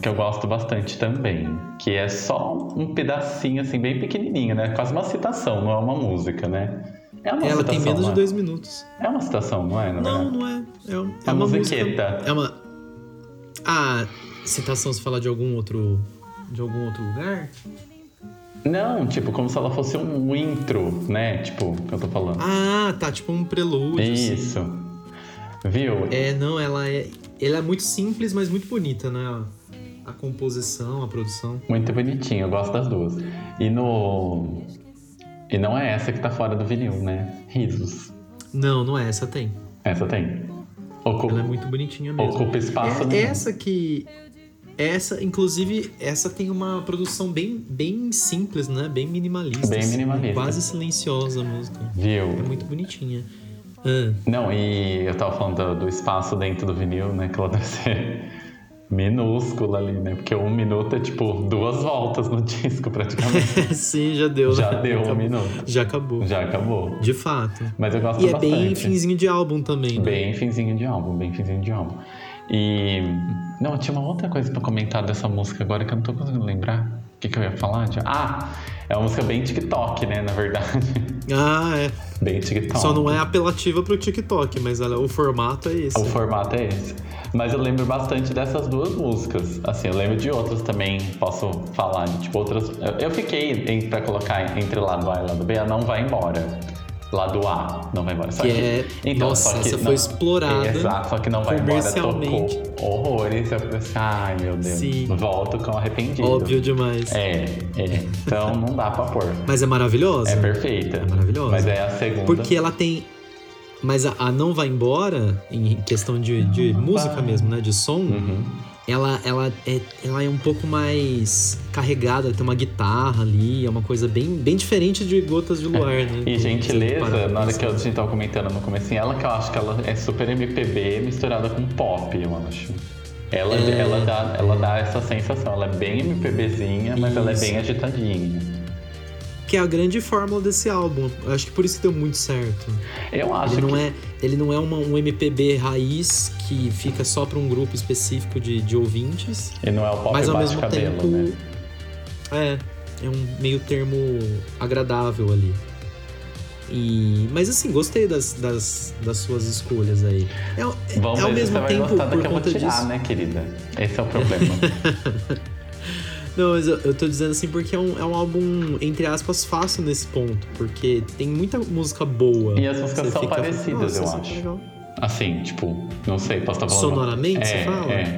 eu gosto bastante também. Que é só um pedacinho, assim, bem pequenininho, né? Quase uma citação, não é uma música, né? É uma Ela citação, tem menos não de é? dois minutos. É uma citação, não é? Não, verdade? não é. É, um- é A uma musiqueta. música. É uma. Ah, citação se fala de algum outro. De algum outro lugar? Não, tipo, como se ela fosse um intro, né? Tipo, que eu tô falando. Ah, tá, tipo um prelúdio. assim. Isso. Viu? É, não, ela é. Ela é muito simples, mas muito bonita, né? A, composição, a produção. Muito bonitinho, eu gosto das duas. E no. E não é essa que tá fora do vinil, né? Risos. Não, não é, essa tem. Essa tem. Ocupa, Ela é muito bonitinha mesmo. ocupa espaço É, essa que. Essa, inclusive, essa tem uma produção bem, bem simples, né? Bem minimalista. Bem assim, minimalista. Quase silenciosa a música. É Viu? muito bonitinha. Ah, Não, e eu tava falando do, do espaço dentro do vinil, né? Que ela deve ser minúscula ali, né? Porque um minuto é tipo duas voltas no disco, praticamente. sim, já deu. Já né? deu um minuto. Já acabou. Já acabou. De fato. Mas eu gosto E é bastante. bem finzinho de álbum também, né? Bem finzinho de álbum, bem finzinho de álbum. E. Não, tinha uma outra coisa pra comentar dessa música agora que eu não tô conseguindo lembrar. O que, que eu ia falar? Ah! É uma música bem TikTok, né? Na verdade. Ah, é. Bem TikTok. Só não é apelativa pro TikTok, mas ela, o formato é esse. O formato é esse. Mas eu lembro bastante dessas duas músicas. Assim, eu lembro de outras também, posso falar de tipo outras. Eu- fiquei em, pra colocar entre lado A e lado B, a não vai embora. Lado A, não vai embora. Só Que que, é- nossa, essa foi não- explorada Exato, só que não vai embora tocou horrores. Eu pensei, ai meu Deus, Sim. volto com arrependido. Óbvio demais. É, é. Então não dá pra pôr. Mas é maravilhosa. É perfeita. É maravilhosa. Mas é a segunda. Porque ela tem. Mas a, a Não Vai Embora, em questão de, de música mesmo, né? De som, Uhum. ela, ela, é, ela é um pouco mais carregada, tem uma guitarra ali, é uma coisa bem, bem diferente de Gotas de Luar, né? E gentileza, na hora que a gente tava comentando no comecinho, ela que eu acho que ela é super MPB misturada com pop, eu acho. Ela, É. ela, dá, ela dá essa sensação, ela é bem MPBzinha, mas ela é Isso. bem agitadinha. Que é a grande fórmula desse álbum. Eu acho que por isso que deu muito certo. Eu acho Ele não que é, ele não é uma- um MPB raiz que fica só para um grupo específico de, de ouvintes. e não é o pop mas ao mesmo cabelo, tempo né? é é um meio termo agradável ali e mas assim gostei das, das, das suas escolhas aí é, é- Vamos é ao mesmo vai tempo da por conta tirar, disso né, querida? Esse é o problema. não mas eu, eu tô dizendo assim porque é um, é um álbum entre aspas fácil nesse ponto porque tem muita música boa E as músicas são fica, parecidas, "Nossa, eu acho." legal." Assim, tipo, não sei, posso estar falando. Sonoramente, é, você fala? É.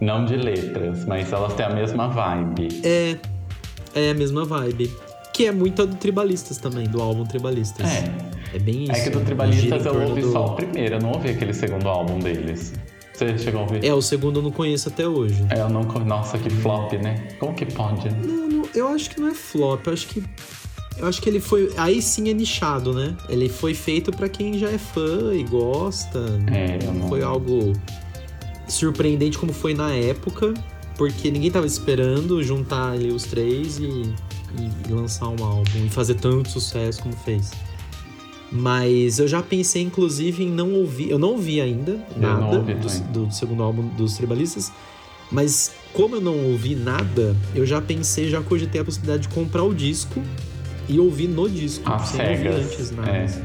Não de letras, mas elas têm a mesma vibe. É, é a mesma vibe. Que é muito a do Tribalistas também, do álbum Tribalistas. É. É bem isso. É que do gira Tribalistas eu ouvi do- só o primeiro, eu não ouvi aquele segundo álbum deles. Você chegou a ouvir? É, o segundo eu não conheço até hoje. É, eu não. Nossa, que flop, né? Como que pode? Não, não, eu acho que não é flop, eu acho que. Eu acho que ele foi. Aí sim é nichado, né? Ele foi feito pra quem já é fã e gosta. É, eu não. Foi algo surpreendente como foi na época, porque ninguém tava esperando juntar ali os três e- e lançar um álbum e fazer tanto sucesso como fez. Mas eu já pensei, inclusive, em não ouvir. Eu não ouvi ainda nada ouvi do, do segundo álbum dos Tribalistas. Mas como eu não ouvi nada, eu já pensei, já cogitei a possibilidade de comprar o disco e ouvir no disco. Às sem ouvir cegas, antes nada. é. assim.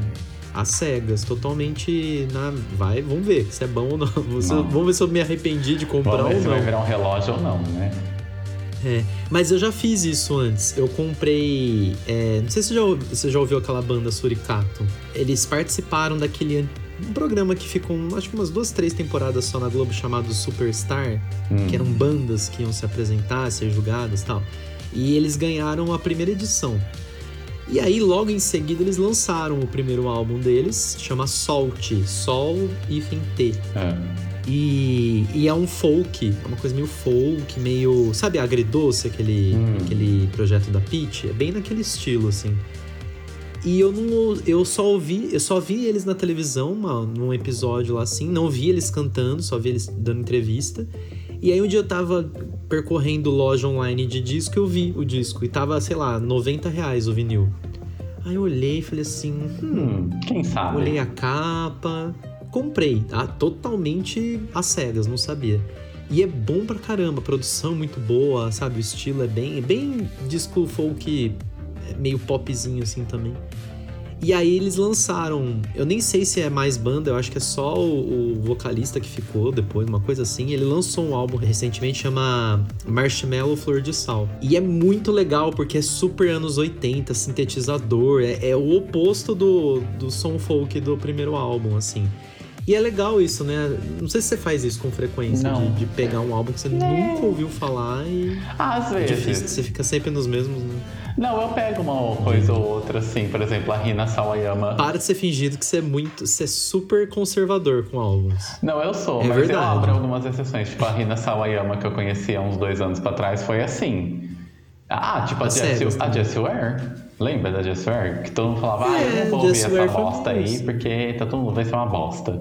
Às cegas, totalmente na. Vai, vamos ver se é bom ou não. Se Não. vamos ver se eu me arrependi de comprar Vamos ver ou se não. vai virar um relógio ou não, né? É, mas eu já fiz isso antes. Eu comprei. é, não sei se você já, ouvi- você já ouviu aquela banda Suricato. Eles participaram daquele um programa que ficou, acho que umas duas, três temporadas só na Globo chamado Superstar, Hum. que eram bandas que iam se apresentar, ser julgadas e tal. E eles ganharam a primeira edição. E aí, logo em seguida, eles lançaram o primeiro álbum deles, chama Salt, Sol hífen T. É. E, e é um folk, é uma coisa meio folk, meio. Sabe, agridoce, aquele, Hum. aquele projeto da Peach? É bem naquele estilo, assim. E eu não. Eu só ouvi. Eu só vi eles na televisão, uma, num episódio lá assim. Não vi eles cantando, só vi eles dando entrevista. E aí um dia eu tava percorrendo loja online de disco, eu vi o disco. E tava, sei lá, 90 reais o vinil. Aí eu olhei e falei assim. Hum, Hum, quem sabe? Olhei a capa, comprei, tá? Totalmente às cegas, não sabia. E é bom pra caramba, a produção muito boa, sabe? O estilo é bem, é bem disco folk, é meio popzinho assim também. E aí eles lançaram, eu nem sei se é mais banda, eu acho que é só o, o vocalista que ficou depois, uma coisa assim. Ele lançou um álbum recentemente chama Marshmallow Flor de Sal. E é muito legal porque é super anos 80, sintetizador, é, é o oposto do, do som folk do primeiro álbum, assim. E é legal isso, né? Não sei se você faz isso com frequência, Não. de, de pegar um álbum que você nunca ouviu falar e. Às É difícil, vezes. você fica sempre nos mesmos. Né? Não, eu pego uma coisa ou outra, assim. Por exemplo, a Rina Sawayama. Para de ser fingido que você é muito. Você é super conservador com álbuns. Não, eu sou, É mas verdade. eu abro algumas exceções. Tipo, a Rina Sawayama, que eu conheci há uns dois anos pra trás, foi assim. Ah, tipo a a. Jessie Ware. Lembra da Jessie Ware? Que todo mundo falava, ah, eu É, não vou ouvir essa bosta aí, porque tá todo mundo vai ser uma bosta.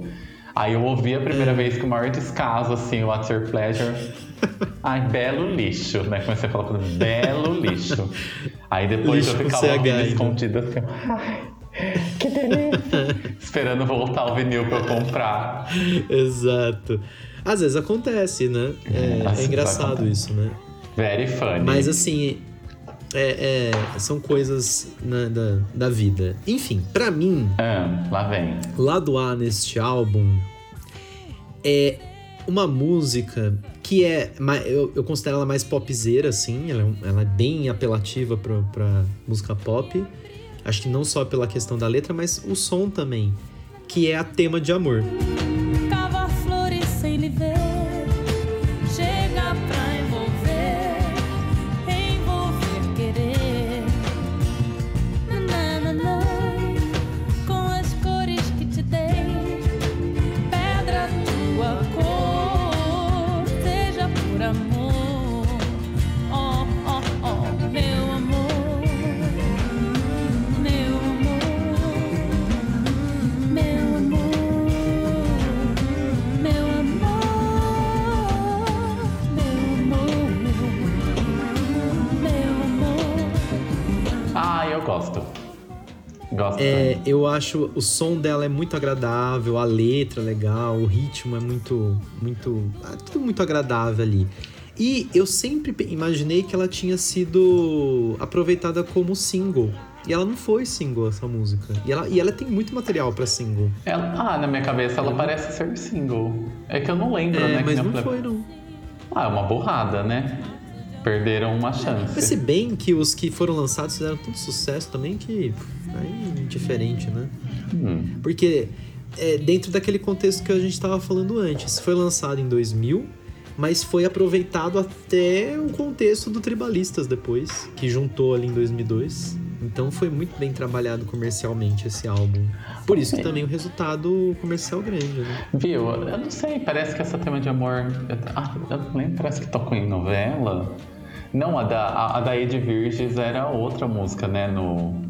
Aí eu ouvi a É. primeira vez com o maior descaso, assim, o What's Your Pleasure. Ai, belo lixo, né? Comecei a falar pra belo lixo. Aí depois Lixo eu ficava ouvindo ainda. escondido assim, ai, que delícia. Esperando voltar o vinil pra eu comprar. Exato. Às vezes acontece, né? É, é vezes engraçado isso, né? Very funny. Mas assim, é, é, são coisas né, da, da vida. Enfim, pra mim, Ah, lá vem. lado A neste álbum é uma música que é. Eu, eu considero ela mais popzeira, assim. Ela é, ela é bem apelativa pra, pra música pop. Acho que não só pela questão da letra, mas o som também. Que é a tema de amor. Cava gosto. Gosto. É, também. eu acho o som dela é muito agradável, a letra é legal, o ritmo é muito, muito, ah, tudo muito agradável ali. E eu sempre imaginei que ela tinha sido aproveitada como single. E ela não foi single, essa música. E ela, e ela tem muito material pra single. Ela- ah, na minha cabeça ela parece ser single. É que eu não lembro, É, né? mas não foi, não. Ah, é uma burrada, né? Perderam uma chance. Mas se bem que os que foram lançados fizeram tanto sucesso também que. Aí, diferente, né? Hum. Porque é, dentro daquele contexto que a gente estava falando antes. Foi lançado em 2000, mas foi aproveitado até o contexto do Tribalistas depois, que juntou ali em 2002. Então foi muito bem trabalhado comercialmente esse álbum. Por isso que também o resultado comercial grande, né? Viu? Eu não sei, parece que essa tema de amor. Ah, eu lembro, parece que tocou em novela. Não, a da, a, a da Ed Virges era outra música, né? No.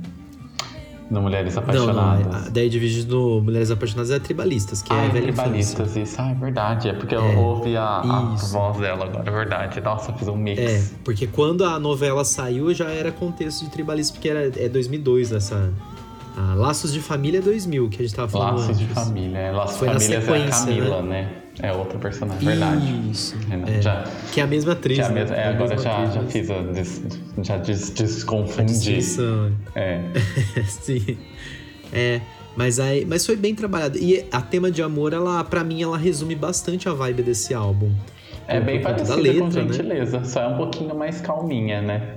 No Mulheres Não, Apaixonadas. não. A ideia de vídeo do Mulheres Apaixonadas é Tribalistas, que ah, é é tribalistas, infância. isso. Ah, é verdade. É porque eu É, ouvi a, a voz dela agora, é verdade. Nossa, eu fiz um mix. É, porque quando a novela saiu já era contexto de tribalistas, porque era, é 2002 essa... a Laços de Família é 2000, que a gente tava falando Laços de antes. família. é. Laços de Foi na família é a Camila, né? É outra personagem, verdade. Isso. Renan, É. Já, Que é a mesma atriz, que é a né? mesma, é, a agora já, atriz, já mas- fiz a des, já des, a desconfundi. distinção. É. Sim. É, mas aí, mas foi bem trabalhado. E a tema de amor, ela, para mim, ela resume bastante a vibe desse álbum. É bem conta da parecida com letra, né? gentileza, só é um pouquinho mais calminha, né?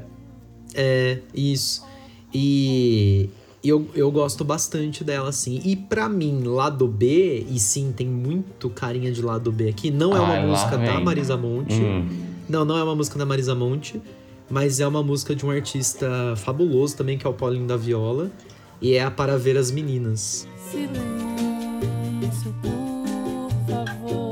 É, isso. E eu, eu gosto bastante dela, assim. E pra mim, lado B, e sim, tem muito carinha de lado B aqui. Não é uma Ai, música da. Marisa Monte. Hum. Não, não é uma música da Marisa Monte. Mas é uma música de um artista fabuloso também, que é o Paulinho da Viola. E é a Para Ver as Meninas. Silêncio, por favor,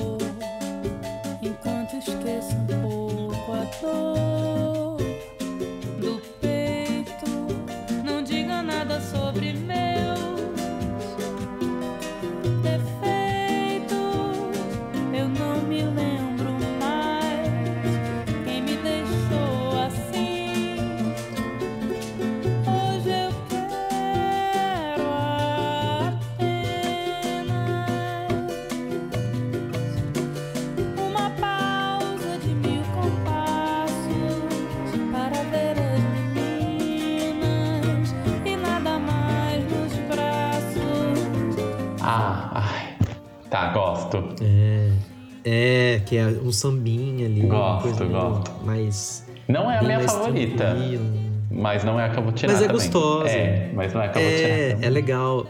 É, que é um sambinha ali. Gosto, gosto. Mais. Não é a minha favorita, tranquila. mas não é a que eu vou tirar Mas é também. gostosa. É, mas não é a que eu vou tirar É, também. é legal.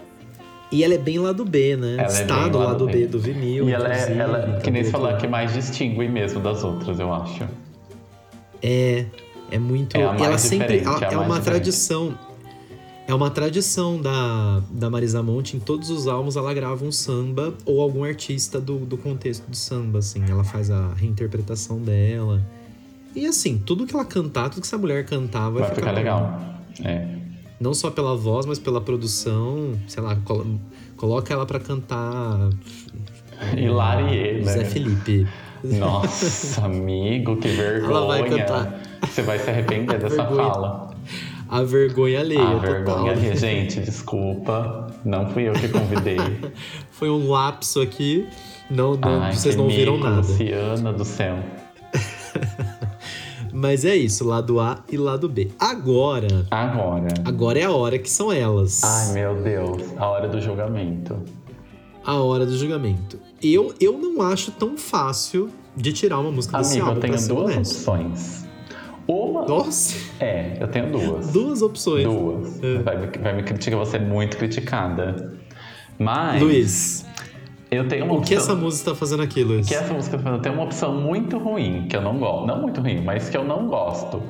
E ela é bem lado B, né? Ela é Está bem do lado lado B. B do vinil. E ela é, ela, que nem falou, outro a que mais distingue mesmo das outras, eu acho. É, é muito. É ela sempre. ela- é é uma diferente. tradição. É uma tradição da, da Marisa Monte. Em todos os álbuns ela grava um samba ou algum artista do, do contexto do samba, assim. Ela faz a reinterpretação dela. E assim, tudo que ela cantar, tudo que essa mulher cantar vai, Vai ficar bom. legal. É. Não só pela voz, mas pela produção. Sei lá, colo- coloca ela pra cantar. Hilarie, né? Zé Felipe. Nossa, amigo, que vergonha. Ela vai cantar. Você vai se arrepender dessa Vergonha. fala. A vergonha alheia. A total. vergonha ali. Gente, desculpa. Não fui eu que convidei. Foi um lapso aqui. Não, não Ai, vocês não viram nada. Luciana do céu. Mas é isso, lado A e lado B. Agora, Agora. agora é a hora que são elas. Ai, meu Deus. A hora do julgamento. A hora do julgamento. Eu, eu não acho tão fácil de tirar uma música desse Amigo, álbum, eu tenho duas honesto. opções. Uma. Nossa, É, eu tenho duas. duas opções. Duas. É. Vai, me- vai me criticar, você muito criticada. Mas. Luiz, eu tenho uma o que opção. essa música tá fazendo aqui, Luiz? Que essa música tá falando, tem uma opção muito ruim, que eu não gosto. Não muito ruim, mas que eu não gosto.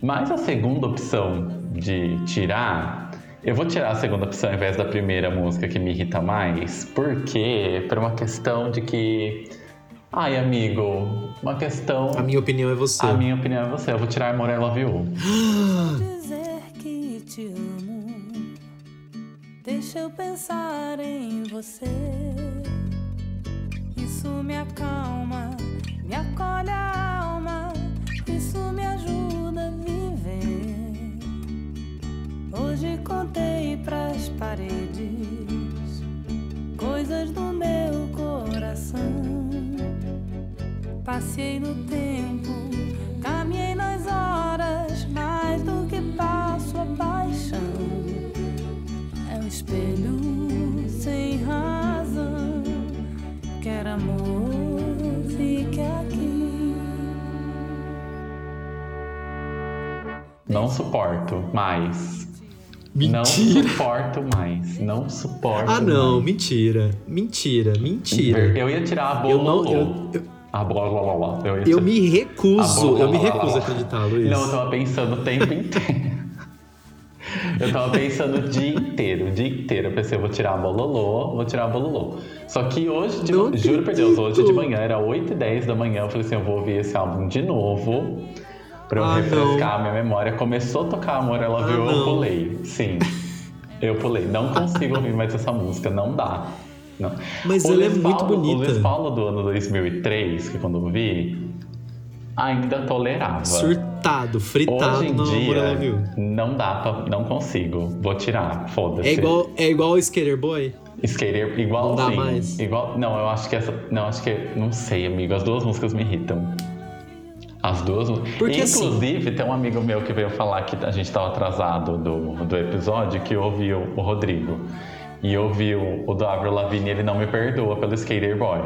Mas a segunda opção de tirar, eu vou tirar a segunda opção ao invés da primeira música que me irrita mais, porque por uma questão de que. Ai, amigo, uma questão. A minha opinião é você. A minha opinião é você. Eu vou tirar Amor I Love You. dizer que te amo. Deixa eu pensar em você. Isso me acalma, me acolhe a alma. Isso me ajuda a viver. Hoje contei pras paredes coisas do meu coração. Passei no tempo, caminhei nas horas, mais do que passo a paixão. É um espelho sem razão, quer amor, fique aqui. Não suporto mais. Não Mentira. suporto mais. Não suporto Ah, não, mais. mentira. Mentira, mentira. Eu ia tirar a Eu não. Eu, eu, A blá blá blá blá. Eu, ia eu me recuso. Ah, Eu me recuso a acreditar, Luiz. Não, eu tava pensando o tempo inteiro. Eu tava pensando o dia inteiro, o dia inteiro. Eu pensei, eu vou tirar a bololô, vou tirar a bololô. Só que hoje, de Não juro por Deus, hoje de acredito. manhã, era 8 e 10 da manhã, eu falei assim, eu vou ouvir esse álbum de novo. Pra eu Ah, refrescar a minha memória. Começou a tocar Amor, ela Ah, viu, eu não. pulei. Sim, eu pulei. Não consigo ouvir mais essa música, não dá. Não. Mas O ela é Luiz muito Paulo- bonita. O Luiz Paulo do ano 2003, que quando eu vi, ainda tolerava. Surtado, fritado Hoje em no dia, não dá pra. Não consigo. Vou tirar, foda-se. É igual, é igual o Skater Boy? Skater, igualzinho. Não dá mais? Igual, não, eu acho que essa. Não, acho que. Não sei, amigo. As duas músicas me irritam. As duas. Porque, assim- Inclusive, tem um amigo meu que veio falar que a gente tava atrasado do, do episódio que ouviu o Rodrigo. E ouviu o do Avril Lavigne ele não me perdoa pelo Skater Boy.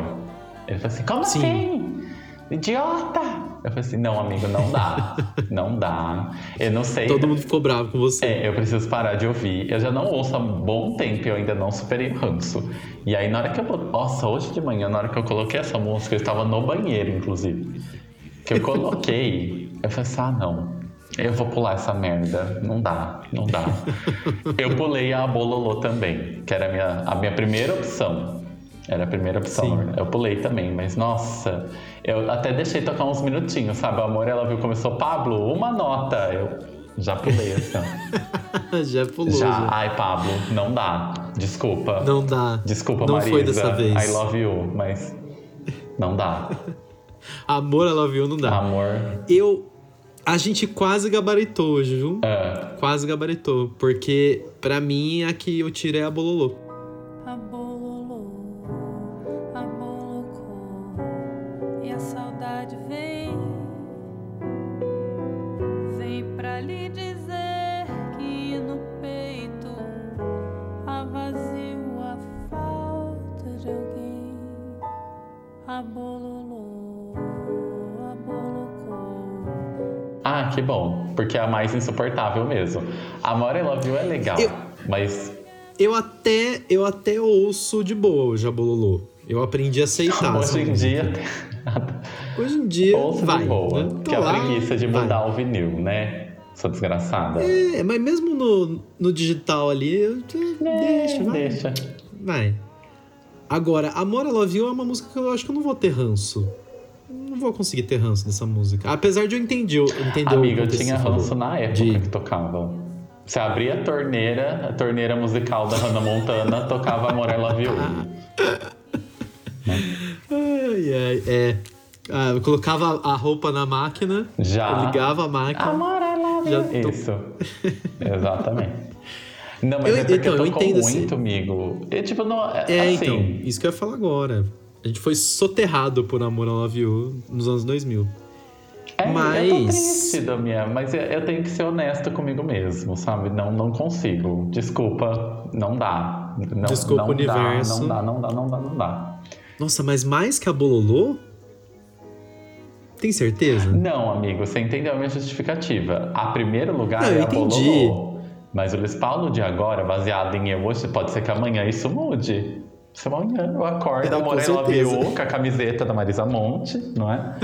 Ele falou assim: como Sim. assim? Idiota! Eu falei assim: não, amigo, não dá. não dá. Eu não sei. Todo mundo ficou bravo com você. É, eu preciso parar de ouvir. Eu já não ouço há um bom tempo e eu ainda não superei o ranço. E aí, na hora que eu. Nossa, hoje de manhã, na hora que eu coloquei essa música, eu estava no banheiro, inclusive. Que eu coloquei, eu falei assim: ah, não. Eu vou pular essa merda. Não dá, não dá. eu pulei a Bololô também, que era a minha, a minha primeira opção. Era a primeira opção. Sim. Eu pulei também, mas nossa, eu até deixei tocar uns minutinhos, sabe? O amor, ela viu, começou, Pablo, uma nota. Eu já pulei assim, já pulou. Já, Já. ai, Pablo, não dá. Desculpa. Não dá. Desculpa, Não Marisa. foi dessa vez. I love you, mas não dá. Amor Ela Viu não dá. Amor. Eu. A gente quase gabaritou hoje, viu? é, Quase gabaritou. Porque, pra mim, a que eu tirei é a Bololô. Porque é a mais insuportável mesmo. Amor, I love you é legal. Eu- Mas Eu até, eu até ouço de boa hoje a Bololô. Eu aprendi a aceitar. hoje em dia. Hoje em dia, Ouço vai. de boa. né? Que é a preguiça de vai. mudar o vinil, né? Sua desgraçada. É, mas mesmo no, no digital ali, eu, deixa, vai. Deixa. Vai. Agora, Amor I Love You é uma música que eu acho que eu não vou ter ranço. Não vou conseguir ter ranço dessa música. Apesar de eu entender, eu entender Amiga, o eu tinha ranço falou. na época De- que tocava. Você abria a torneira, a torneira musical da Hannah Montana tocava Amor, I Love You. Ai, ai, é. Ah, eu colocava a roupa na máquina, Já. eu ligava a máquina. Amor, I love Já you. tô- Isso. Exatamente. Não, mas Eu- é porque então, eu entendo esse- muito, amigo. E, tipo, não, É, assim, então, isso que eu ia falar agora. A gente foi soterrado por Amor I Love You nos anos 2000. É, eu tô Mas- triste, Damian, mas eu, tenho que ser honesto comigo mesmo, sabe? Não, não consigo. Desculpa, não dá. Não, Desculpa, não universo. Dá, não dá, não dá, não dá, não dá. Nossa, mas mais que a Bololô? Tem certeza? Não, amigo, você entendeu a minha justificativa. A primeiro lugar Não, é eu a entendi. Bololô. Mas o Luiz Paulo de agora, baseado em eu hoje, pode ser que amanhã isso mude. Se amanhã eu acordo, É, com amor, I love certeza. you, com a camiseta da Marisa Monte, não é?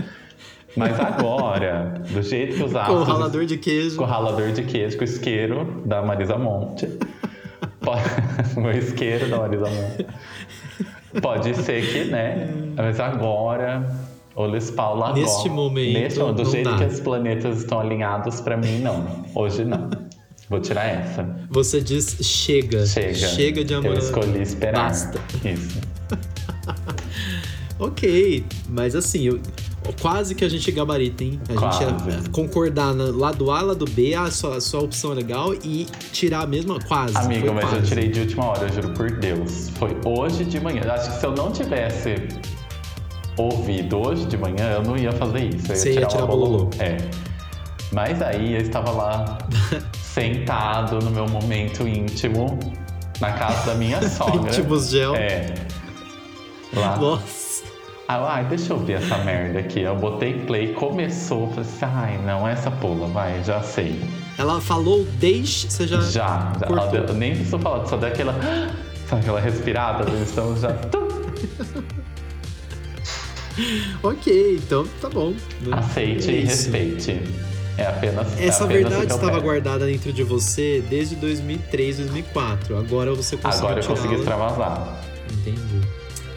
Mas agora, do jeito que os Com o ralador de queijo. Com o ralador de queijo, com o isqueiro da Marisa Monte. Pode... o isqueiro da Marisa Monte. Pode ser que, né? Mas agora, o Luiz Paulo agora. Neste momento, Neste do jeito dá. que os planetas estão alinhados, pra mim, não. Hoje, não. Vou tirar essa. Você diz chega. Chega. Chega de amor. Eu escolhi esperar. Basta. Isso. Ok, mas assim, eu, quase que a gente gabarita, hein? A Quase. gente ia concordar na, lá do A, lá do B, a sua, a sua opção é legal e tirar a mesma, quase. Amigo, mas eu quase. tirei de última hora, eu juro por Deus. Foi hoje de manhã. Eu Acho que se eu não tivesse ouvido hoje de manhã, eu não ia fazer isso. Eu Você ia tirar bololô. É. Mas aí eu estava lá, sentado no meu momento íntimo, na casa da minha sogra. Íntimos gel. É. Lá. Nossa. Eu, ai, deixa eu ver essa merda aqui. Eu botei play, começou, falei assim, ai, não, essa pula, vai, já sei. Ela falou deixe, você já. Já, já. Ela deu- nem precisou falar, só deu aquela. Sabe aquela respirada? Então já. Ok, então tá bom. né? Aceite É e respeite. É apenas. Essa é apenas verdade estava guardada dentro de você desde 2003, 2004. Agora você conseguiu Agora eu consegui extravasar. Entendi.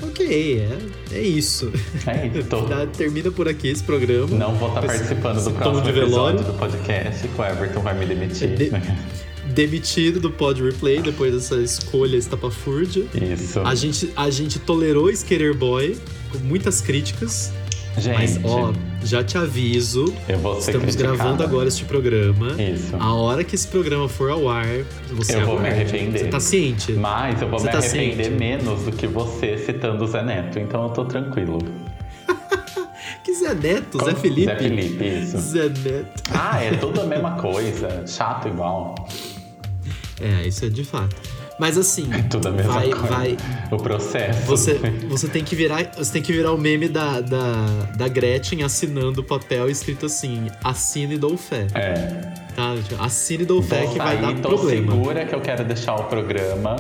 Ok, é, é isso. É isso. Tá, termina por aqui esse programa. Não vou estar Esse- participando esse do próximo de velório. episódio do podcast, que o Everton vai me demitir. De- Demitido do Pod Replay depois dessa escolha estapafúrdia. Isso. A gente, a gente tolerou Skater Boy com muitas críticas. Gente, Mas, ó, já te aviso. eu vou ser Estamos criticado. gravando agora este programa. Isso. A hora que esse programa for ao ar, você Eu vou me arrepender. Você tá ciente? Mas eu vou Você me tá arrepender ciente? menos do que você citando o Zé Neto, então eu tô tranquilo. Que Zé Neto? Zé Como- Felipe? Zé Felipe, isso. Zé Neto. Ah, é tudo a mesma coisa. Chato igual. É, isso é de fato. Mas assim, Tudo a mesma vai, coisa. vai. O processo. Você, você tem que virar, você tem que virar o meme da, da, da Gretchen assinando o papel escrito assim: assine e dou fé. É. Tá? Assine e dou fé Vou que vai dar tô problema. segura que eu quero deixar o programa.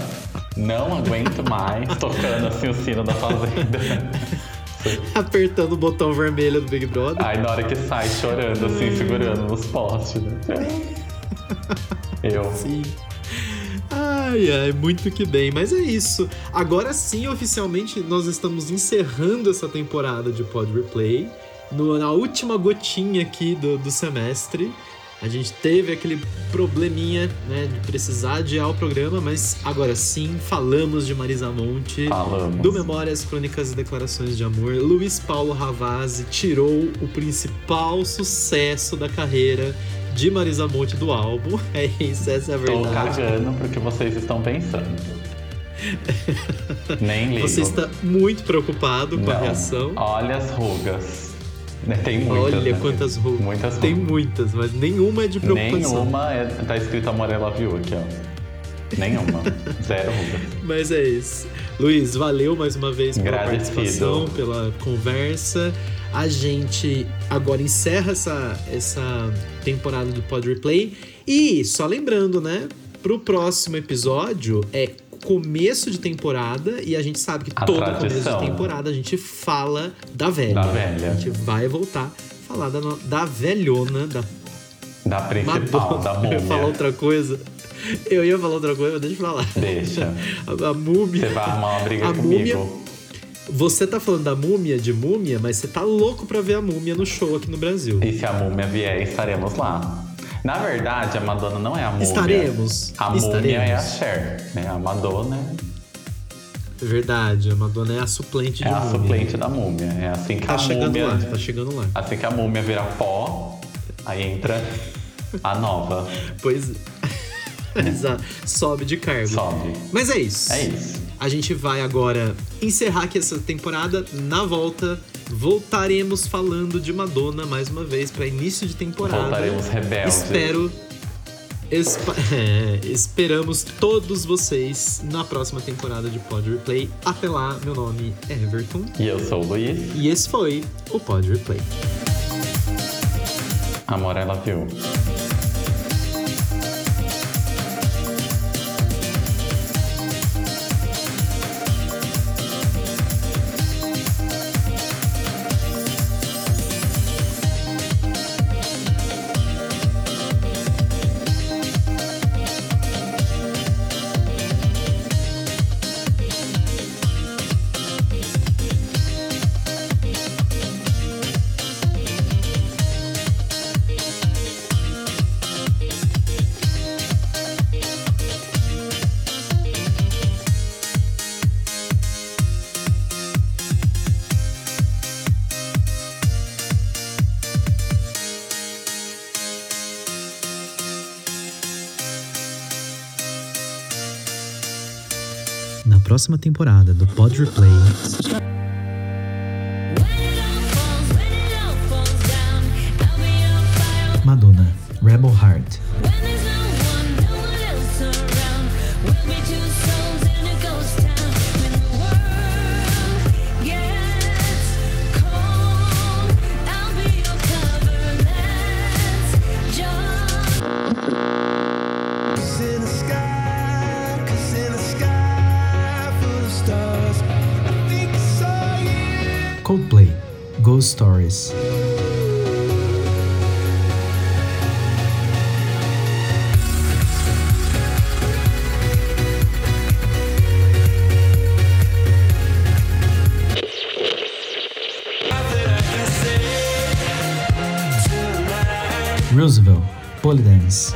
Não aguento mais tocando assim o sino da fazenda. Apertando o botão vermelho do Big Brother. Aí na hora que sai chorando, assim, segurando nos postes, né? Eu. Sim. Ai, ai, muito que bem. Mas é isso. Agora sim, oficialmente, nós estamos encerrando essa temporada de Pod Replay. No- na última gotinha aqui do, do semestre. A gente teve aquele probleminha, né, de precisar adiar o programa, mas agora sim, falamos de Marisa Monte. Falamos. Do Memórias, Crônicas e Declarações de Amor, Luiz Paulo Ravazzi tirou o principal sucesso da carreira de Marisa Monte do álbum. É isso, essa é a Tô verdade. cagando pro que vocês estão pensando. Nem ligo. Você está muito preocupado com a Não. reação. Olha as rugas. Né, Tem muitas. Olha né? quantas rugas. Muitas Tem muitas, mas nenhuma é de preocupação. Nenhuma é, tá escrito Amorela Viu aqui, ó. Nenhuma. Zero rugas. Mas é isso. Luiz, valeu mais uma vez pela Agradecido. participação, pela conversa. A gente agora encerra essa, essa temporada do Pod Replay. E, só lembrando, né? Pro próximo episódio é começo de temporada e a gente sabe que A todo começo tradição. de temporada a gente fala da velha. Da velha. A gente vai voltar a falar da, da velhona, da Da principal, Madonna. da Eu ia falar múmia. outra coisa. Eu ia falar outra coisa, mas deixa eu falar. Deixa. A, a múmia. Você vai arrumar uma briga A comigo. múmia- Você tá falando da múmia de múmia, mas você tá louco pra ver a múmia no show aqui no Brasil. E se a múmia vier, estaremos lá. Na verdade, a Madonna não é a múmia. Estaremos. A múmia é a. Cher. Né? A Madonna É verdade, a Madonna é a suplente é de a múmia. suplente da múmia. É assim que Tá a chegando múmia. lá, tá chegando lá. Assim que a múmia vira pó, aí entra a nova. Pois Exato. Sobe de cargo. Sobe. Mas é isso. É isso. A gente vai agora encerrar aqui essa temporada. Na volta, voltaremos falando de Madonna mais uma vez para início de temporada. Voltaremos rebeldes. Espero. espa- é, esperamos todos vocês na próxima temporada de Pod Replay. Até lá, meu nome é Everton. E eu sou o Luiz. E esse foi o Pod Replay. Amor, ela viu. Próxima temporada do Pod Replay. Roosevelt, Polydance.